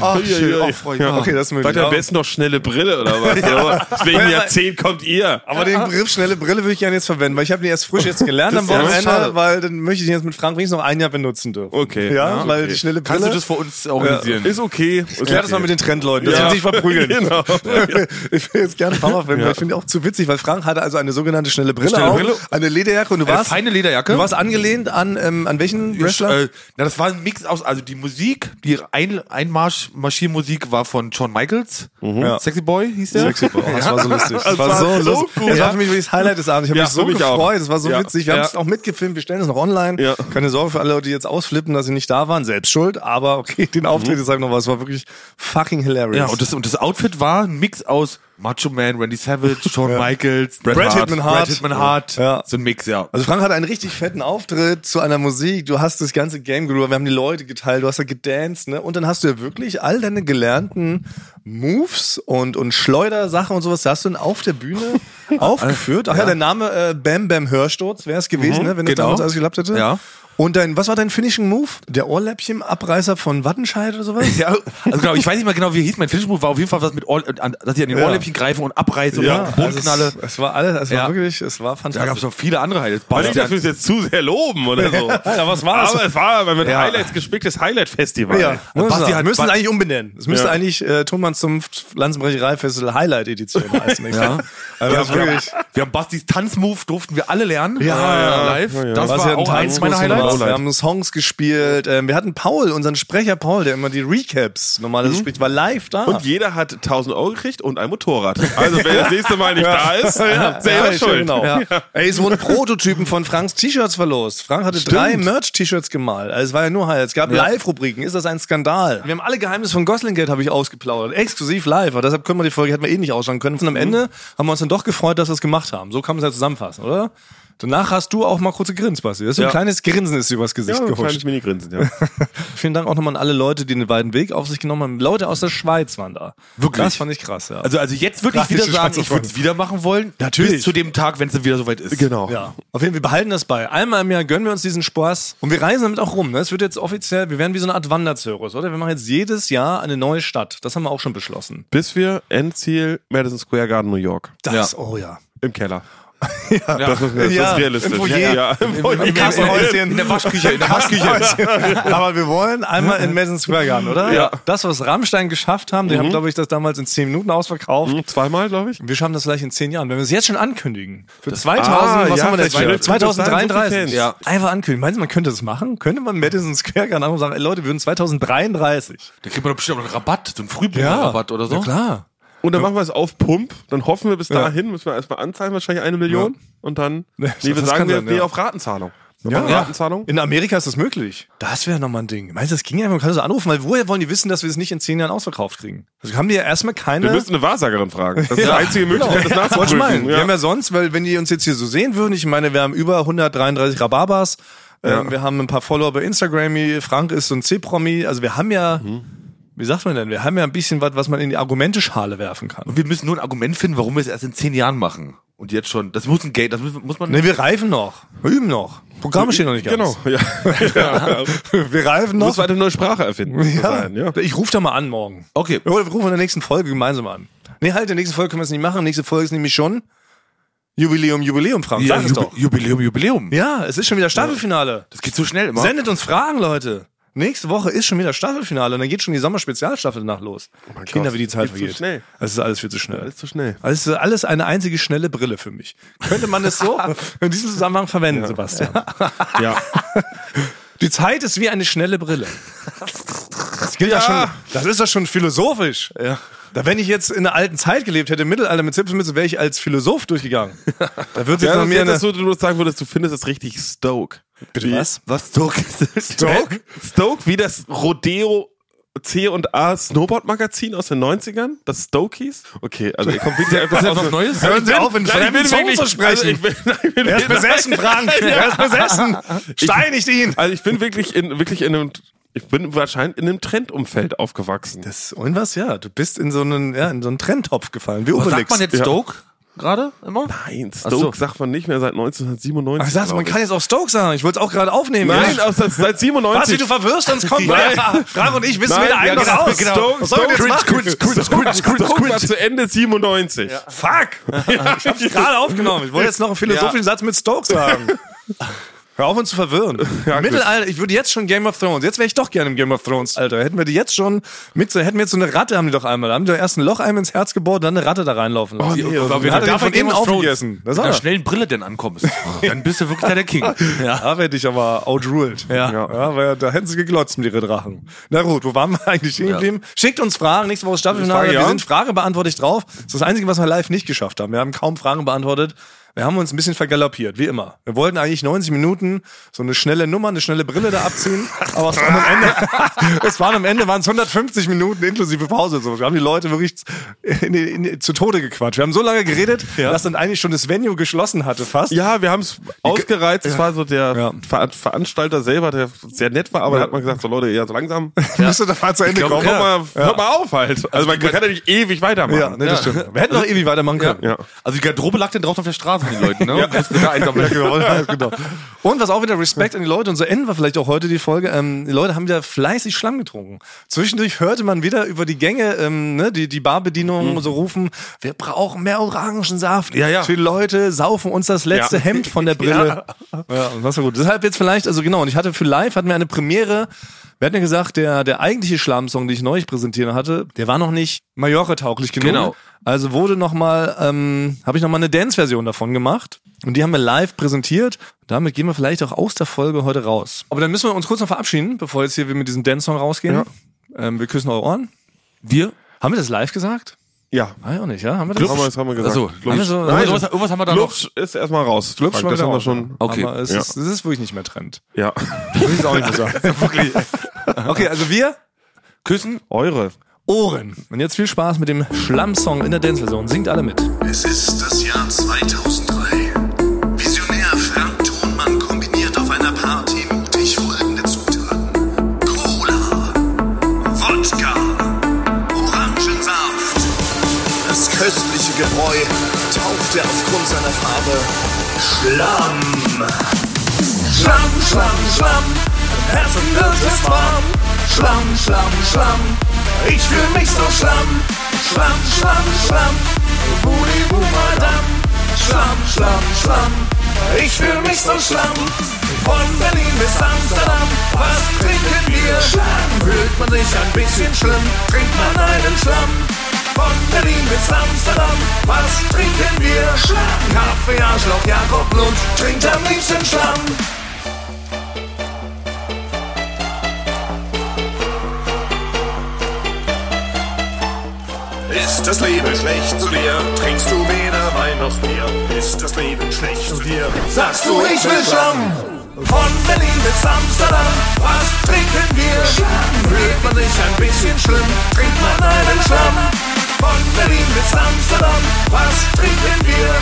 S1: Ach,
S3: schön.
S1: Oh,
S3: Ach,
S1: Freund. Ja, okay, das ist möglich.
S3: Am besten noch schnelle Brille oder was? ja. Welchen Jahrzehnt kommt ihr?
S1: Aber den Begriff schnelle Brille würde ich gerne jetzt verwenden, weil ich habe den erst frisch jetzt gelernt am
S3: ja
S1: Wochenende, weil dann möchte ich den jetzt mit Frank wenigstens noch ein Jahr benutzen dürfen.
S3: Okay.
S1: Ja,
S3: Ja,
S1: weil
S3: okay.
S1: die schnelle Brille.
S2: Kannst du das für uns organisieren?
S3: Ist okay.
S1: Klär das mal mit den Trendleuten, dass
S3: Ja.
S1: sie sich verprügeln. [laughs]
S3: Genau. [laughs]
S1: Ich will jetzt gerne Power filmen, weil ich finde auch zu witzig, weil Frank hatte also eine sogenannte schnelle Brille
S2: Schnelle
S1: auf,
S2: Brille.
S1: eine Lederjacke und du
S2: Eine
S1: warst
S2: feine Lederjacke.
S1: Du warst ange angelehnt an, ähm, an welchen Wrestler?
S2: Äh, na, das war ein Mix aus, also die Musik, die Ein Einmarsch Marschiermusik war von Shawn Michaels.
S1: Ja.
S2: Sexy Boy hieß der.
S1: Sexy Boy. Oh, das war so [laughs] lustig. Das war
S3: war
S1: so
S3: so
S1: lustig.
S3: gut.
S1: Das war
S3: Ja.
S1: für mich wirklich das Highlight des Abends. Ich habe
S3: Ja,
S1: mich so gefreut. Das war so
S3: Ja.
S1: witzig. Wir haben
S3: Ja.
S1: es auch mitgefilmt. Wir stellen es noch online.
S3: Ja.
S1: Keine Sorge für alle Leute, die jetzt ausflippen, dass sie nicht da waren. Selbst schuld. Aber okay, den Auftritt, ich sag noch was, war wirklich fucking hilarious.
S2: Ja, und das, und das Outfit war ein Mix aus Macho Man, Randy Savage, Shawn [laughs] Michaels,
S1: Bret
S2: Hart,
S1: Hitman Hart.
S2: Bret Hitman Hart.
S1: Ja.
S2: So ein Mix, ja.
S1: Also Frank hatte einen richtig fetten Auftritt zu einer Musik. Du hast das ganze Game gerührt. Wir haben die Leute geteilt. Du hast da gedanced, ne? Und dann hast du ja wirklich all deine gelernten Moves und, und Schleudersachen und sowas. Da hast du dann auf der Bühne [laughs] aufgeführt. Ach ja, der Name äh, Bam Bam Hörsturz wäre es gewesen, ne? Wenn das
S2: genau.
S1: damals alles geklappt hätte.
S2: Ja.
S1: Und dein, was war dein Finishing Move? Der Ohrläppchen-Abreißer von Wattenscheid oder sowas? [laughs]
S2: Ja, also genau, ich weiß nicht mal genau, wie hieß. Mein Finish Move war auf jeden Fall was mit Ohr, an, dass ich an den
S1: Ja.
S2: Ohrläppchen greife und abreiße und
S1: also
S2: Bodenknalle.
S1: es, es war alles, es war
S2: Ja.
S1: wirklich, es war
S2: Da gab es
S1: fantastisch.
S2: noch viele andere Highlights.
S3: Weil nicht, dass wir es jetzt zu sehr loben oder so. [laughs]
S1: Ja, was war's?
S3: Aber es war mit
S1: Ja.
S3: Highlights gespicktes Highlight-Festival.
S1: Ja, muss
S2: Basti hat-
S1: müssen eigentlich umbenennen. Es müsste
S3: Ja.
S1: eigentlich äh, Thomanns zum Lanzenbrecherei-Festival Highlight-Edition [laughs] heißen.
S2: Ja.
S1: Also ist wirklich,
S2: wir haben Bastis Tanzmove, durften wir alle lernen.
S1: Ja, ja.
S2: live.
S3: Ja, ja.
S2: Das
S1: was
S2: war
S1: ja
S2: auch eins meiner. Highlights.
S1: Wir haben Songs gespielt. Ähm, wir hatten Paul, unseren Sprecher Paul, der immer die Recaps normalerweise spricht, war live da.
S3: Und jeder hat 1000 Euro gekriegt und ein Motorrad. Also wer das nächste Mal nicht da ist, selber
S1: Ja,
S3: schuld.
S1: Genau. Ey, es wurden Prototypen von Franks T-Shirts verlost. Frank hatte drei Merch-T-Shirts gemalt. Also es war ja nur Highlights. Es gab Live-Rubriken. Ist das ein Skandal? Wir haben alle Geheimnisse von Gosling Gate habe ich ausgeplaudert. Exklusiv live. Aber deshalb können wir die Folge hätten wir eh nicht ausschauen können. Und am Ende haben wir uns dann doch gefreut, dass wir es gemacht haben. So kann man es ja zusammenfassen, oder? Danach hast du auch mal kurz gegrinst, Basti. Das ist so ein
S3: Ja.
S1: kleines Grinsen ist übers Gesicht
S3: Ja, ein
S1: gehuscht.
S3: kleines Mini-Grinsen, ja. [laughs]
S1: Vielen Dank auch nochmal an alle Leute, die den weiten Weg auf sich genommen haben. Leute aus der Schweiz waren da.
S2: Wirklich?
S1: Das fand ich krass, ja.
S2: Also, also jetzt würde ich
S1: Praktische
S2: wieder sagen, ich würde es wieder machen wollen.
S1: Natürlich.
S2: Bis zu dem Tag, wenn es dann wieder soweit ist.
S3: Genau.
S1: Ja, auf jeden Fall, wir behalten das bei. Einmal im Jahr gönnen wir uns diesen Spaß und wir reisen damit auch rum. Ne? Es wird jetzt offiziell, wir werden wie so eine Art Wanderzirkus, oder? Wir machen jetzt jedes Jahr eine neue Stadt. Das haben wir auch schon beschlossen.
S3: Bis wir Endziel Madison Square Garden, New York.
S1: Das, oh ja.
S3: Im Keller. Das, ist, das
S1: Ja,
S3: ist realistisch.
S1: im.
S3: Ja, ja, im Foyer.
S1: Im Kassenhäuschen.
S2: In der Waschküche, in der [laughs] Waschküche.
S1: Aber wir wollen einmal in Madison Square Garden, oder?
S3: Ja.
S1: Das, was Rammstein geschafft haben, die haben, glaube ich, das damals in zehn Minuten ausverkauft.
S3: Hm, Zweimal, glaube ich.
S1: Wir schaffen das vielleicht in zehn Jahren. Wenn wir es jetzt schon ankündigen. Für 2000,
S3: Ah,
S1: was
S3: ja,
S1: haben wir
S3: das so
S1: 2033.
S3: viele Fans.
S1: ja. Einfach ankündigen. Meinst du, man könnte das machen? Könnte man Madison Square Garden anrufen und sagen, ey Leute, wir würden 2033.
S2: Da kriegt man doch bestimmt auch einen Rabatt, so einen Frühbucherrabatt oder so.
S1: Ja, klar.
S3: Und dann machen wir es auf Pump. Dann hoffen wir bis dahin, müssen wir erstmal anzahlen, wahrscheinlich eine Million. Und dann, [laughs] nee, wir
S1: das
S3: sagen, wir, nee,
S1: ja.
S3: auf Ratenzahlung.
S1: Ja.
S3: Ratenzahlung.
S1: In Amerika ist das möglich. Das wäre nochmal ein Ding. Meinst du, das ging ja, man kann das anrufen, weil woher wollen die wissen, dass wir es nicht in zehn Jahren ausverkauft kriegen? Also haben die ja erstmal keine...
S3: Wir müssen eine Wahrsagerin fragen. Das ist
S1: Ja.
S3: die einzige Möglichkeit, das
S1: Wollte ich
S3: nachzuprüfen.
S1: meinen. Wir
S3: Ja.
S1: haben ja sonst, weil wenn die uns jetzt hier so sehen würden, ich meine, wir haben über 133 Rhabarbers, ähm, wir haben ein paar Follower bei Instagram, Frank ist so ein C-Promi, also wir haben ja, wie sagt man denn, wir haben ja ein bisschen was, was man in die Argumenteschale werfen kann.
S2: Und wir müssen nur ein Argument finden, warum wir es erst in zehn Jahren machen. Und jetzt schon. Das muss ein Gate, das muss, muss man.
S1: Ne, wir reifen noch. Wir üben noch. Programme stehen noch nicht ganz.
S3: Genau, ja. ja. [laughs]
S1: Wir reifen noch.
S3: musst weiter eine neue Sprache erfinden. muss
S1: Ja.
S3: Sein, ja.
S1: Ich rufe da mal an morgen.
S2: Okay.
S1: Oder wir rufen in der nächsten Folge gemeinsam an. Nee, halt, in der nächsten Folge können wir es nicht machen. Nächste Folge ist nämlich schon Jubiläum, Jubiläum, Frank.
S2: Ja,
S1: Sag es doch.
S2: Jubiläum, Jubiläum.
S1: Ja, es ist schon wieder Staffelfinale.
S2: Das geht so schnell immer.
S1: Sendet uns Fragen, Leute. Nächste Woche ist schon wieder Staffelfinale und dann geht schon die Sommerspezialstaffel nach los. Kinder,
S3: Gott,
S1: wie die Zeit
S3: geht zu
S1: vergeht.
S3: schnell.
S1: Es ist alles viel zu schnell.
S3: Alles zu schnell.
S1: Also es ist alles eine einzige schnelle Brille für mich. Könnte man es so [laughs] in diesem Zusammenhang verwenden, Sebastian?
S3: Ja. [laughs]
S1: Die Zeit ist wie eine schnelle Brille. Das gilt ja, schon. Das ist doch schon philosophisch. Ja. Da, wenn ich jetzt in der alten Zeit gelebt hätte, im Mittelalter mit Zipfelmütze, wäre ich als Philosoph durchgegangen. Da wird jetzt
S3: Ja,
S1: noch
S3: das ist
S1: eine.
S3: jetzt so, du sagen würdest, du findest es richtig Stoke.
S1: Bitte was?
S2: Was Stoke? [laughs]
S1: Stoke?
S3: Stoke, wie das Rodeo C und A Snowboard Magazin aus den 90ern, das Stoke hieß. Okay, also ihr kommt wirklich [laughs]
S2: Das ist etwas Neues?
S1: Hören Sie auf, in fremden Zungen zu sprechen.
S3: Also ich bin, [laughs] ich bin
S1: Er ist besessen, Frank. Er ist besessen. Steinigt ihn.
S3: Also ich bin wirklich in wirklich in einem ich bin wahrscheinlich in einem Trendumfeld aufgewachsen.
S1: Das, und was? Ja, du bist in so einen, ja, in so einen Trendtopf gefallen. Wie
S2: Was
S1: Obelix.
S2: sagt man jetzt Stoke? Gerade? Immer?
S3: Nein, Stoke
S2: so.
S3: sagt man nicht mehr seit 1997.
S1: Ach, ich dachte, man kann jetzt auch Stoke sagen. Ich wollte es auch gerade aufnehmen.
S3: Nein,
S1: Ja.
S3: seit- seit 97.
S1: Basti, du verwirrst uns komplett. Frank und ich wissen
S3: Nein,
S1: weder
S3: ja,
S1: noch
S3: genau,
S1: aus.
S3: genau.
S1: Sollen wir jetzt
S3: Stoke-
S1: machen?
S3: Stoke, Stoke war zu Ende 97.
S1: Fuck! Ich hab's [laughs] gerade aufgenommen. Ich wollte jetzt noch einen philosophischen Satz mit Stoke [laughs] sagen. Hör auf uns zu verwirren. [laughs]
S3: Ja.
S1: Mittelalter, ich würde jetzt schon Game of Thrones. Jetzt wäre ich doch gerne im Game of Thrones, Alter. Hätten wir die jetzt schon mit so, hätten wir jetzt so eine Ratte, haben die doch einmal. Da haben die doch erst ein Loch einmal ins Herz gebohrt, dann eine Ratte da reinlaufen lassen.
S3: nee,
S1: und
S3: aber
S1: dann hat er die
S2: darf
S1: von innen aufgegessen. Das
S2: Mit einer schnellen Brille denn ankommst, [laughs] dann bist du wirklich der King.
S1: ja. Da werde ich aber outruled. Ja. ja. weil da hätten sie geglotzt mit ihre Drachen. Na gut, wo waren wir eigentlich stehen geblieben? Schickt uns Fragen, nächste Woche Staffelfinale.
S3: Frage,
S1: Wir sind Frage beantwortet drauf. Das ist das Einzige, was wir live nicht geschafft haben. Wir haben kaum Fragen beantwortet. Wir haben uns ein bisschen vergaloppiert, wie immer. Wir wollten eigentlich 90 Minuten so eine schnelle Nummer, eine schnelle Brille da abziehen, [laughs] aber es waren am Ende, [laughs] es waren am Ende waren es 150 Minuten inklusive Pause. So, wir haben die Leute wirklich in, in, in, zu Tode gequatscht. Wir haben so lange geredet, [laughs] dass dann eigentlich schon das Venue geschlossen hatte fast.
S3: Ja, wir haben es ausgereizt. Es war so der
S1: Ja.
S3: Ver Veranstalter selber, der sehr nett war, aber der hat mal gesagt, so Leute, ja, so langsam.
S1: Müsste da mal zu Ende
S3: Komm,
S1: kommen.
S3: hört, mal, hört mal auf halt. Also man, man kann ja nicht ewig weitermachen.
S1: Ja, nee, das stimmt. Wir hätten noch ewig weitermachen können.
S3: Ja.
S2: Also die Garderobe lag dann draußen auf der Straße von den Leuten, ne? Ja. Einsammeln. [laughs]
S1: Ja, genau. Und was auch wieder Respekt an die Leute, und so enden wir vielleicht auch heute die Folge, ähm, die Leute haben wieder fleißig Schlamm getrunken. Zwischendurch hörte man wieder über die Gänge, ähm, ne, die, die Barbedienungen so rufen, wir brauchen mehr Orangensaft.
S3: Ja, ja.
S1: Die Leute saufen uns das letzte
S3: Ja.
S1: Hemd von der [laughs] Brille. Ja. und das war gut. Deshalb jetzt vielleicht, also genau, und ich hatte für live, hatten wir eine Premiere, wir hatten ja gesagt, der, der eigentliche Schlammsong, den ich neulich präsentieren hatte, der war noch nicht Mallorca-tauglich genug.
S2: Genau.
S1: Also wurde nochmal, ähm, habe ich nochmal eine Dance-Version davon gemacht. Und die haben wir live präsentiert. Damit gehen wir vielleicht auch aus der Folge heute raus. Aber dann müssen wir uns kurz noch verabschieden, bevor jetzt hier wir mit diesem Dance-Song rausgehen. Ähm, wir küssen eure Ohren.
S2: Wir?
S1: Haben wir das live gesagt?
S3: Ja.
S1: Weiß ich auch nicht, ja? Haben wir das?
S3: Haben wir, das haben wir gesagt.
S2: Achso,
S1: Haben wir so,
S2: irgendwas,
S1: Nein,
S2: irgendwas, irgendwas haben wir da noch.
S3: Glubsch ist erstmal raus.
S1: Glubsch
S3: Frank,
S1: war
S3: das haben wir
S1: raus,
S3: schon.
S2: Okay.
S1: Aber es,
S3: Ja.
S1: ist, es ist wirklich nicht mehr Trend.
S3: Ja.
S1: Muss ich auch nicht mehr sagen. [laughs] wirklich. Okay, also wir
S2: Küssen?
S3: Eure.
S1: Ohren. Und jetzt viel Spaß mit dem Schlamm-Song in der Dance-Version. Singt alle mit.
S7: Es ist das Jahr 2003. Gebräu tauchte aufgrund seiner Farbe Schlamm. Schlamm, Schlamm, Schlamm, Herzen wird es warm. Schlamm, Schlamm, Schlamm, ich fühl mich so schlamm. Schlamm, Schlamm, Schlamm, Budi, bu, Madame. Schlamm, Schlamm, Schlamm, ich fühl mich so schlamm. Von Berlin bis Amsterdam, was trinken wir? Fühlt man sich ein bisschen schlimm, trinkt man einen Schlamm. Von Berlin bis Amsterdam, was trinken wir? Kaffee, Arschloch, Jakob Lund, trinkt am liebsten Schlamm. Ist das Leben schlecht zu dir? Trinkst du weder Wein noch Bier? Ist das Leben schlecht zu dir? Sagst du, ich will Schlamm? Von Berlin bis Amsterdam, was trinken wir? Fühlt man sich ein bisschen schlimm, trinkt man einen Schlamm. Von Berlin bis Amsterdam, was trinken wir?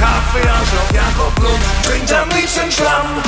S7: Kaffee, Arschloch, Jakob Lund, trinkt am liebsten Schlamm.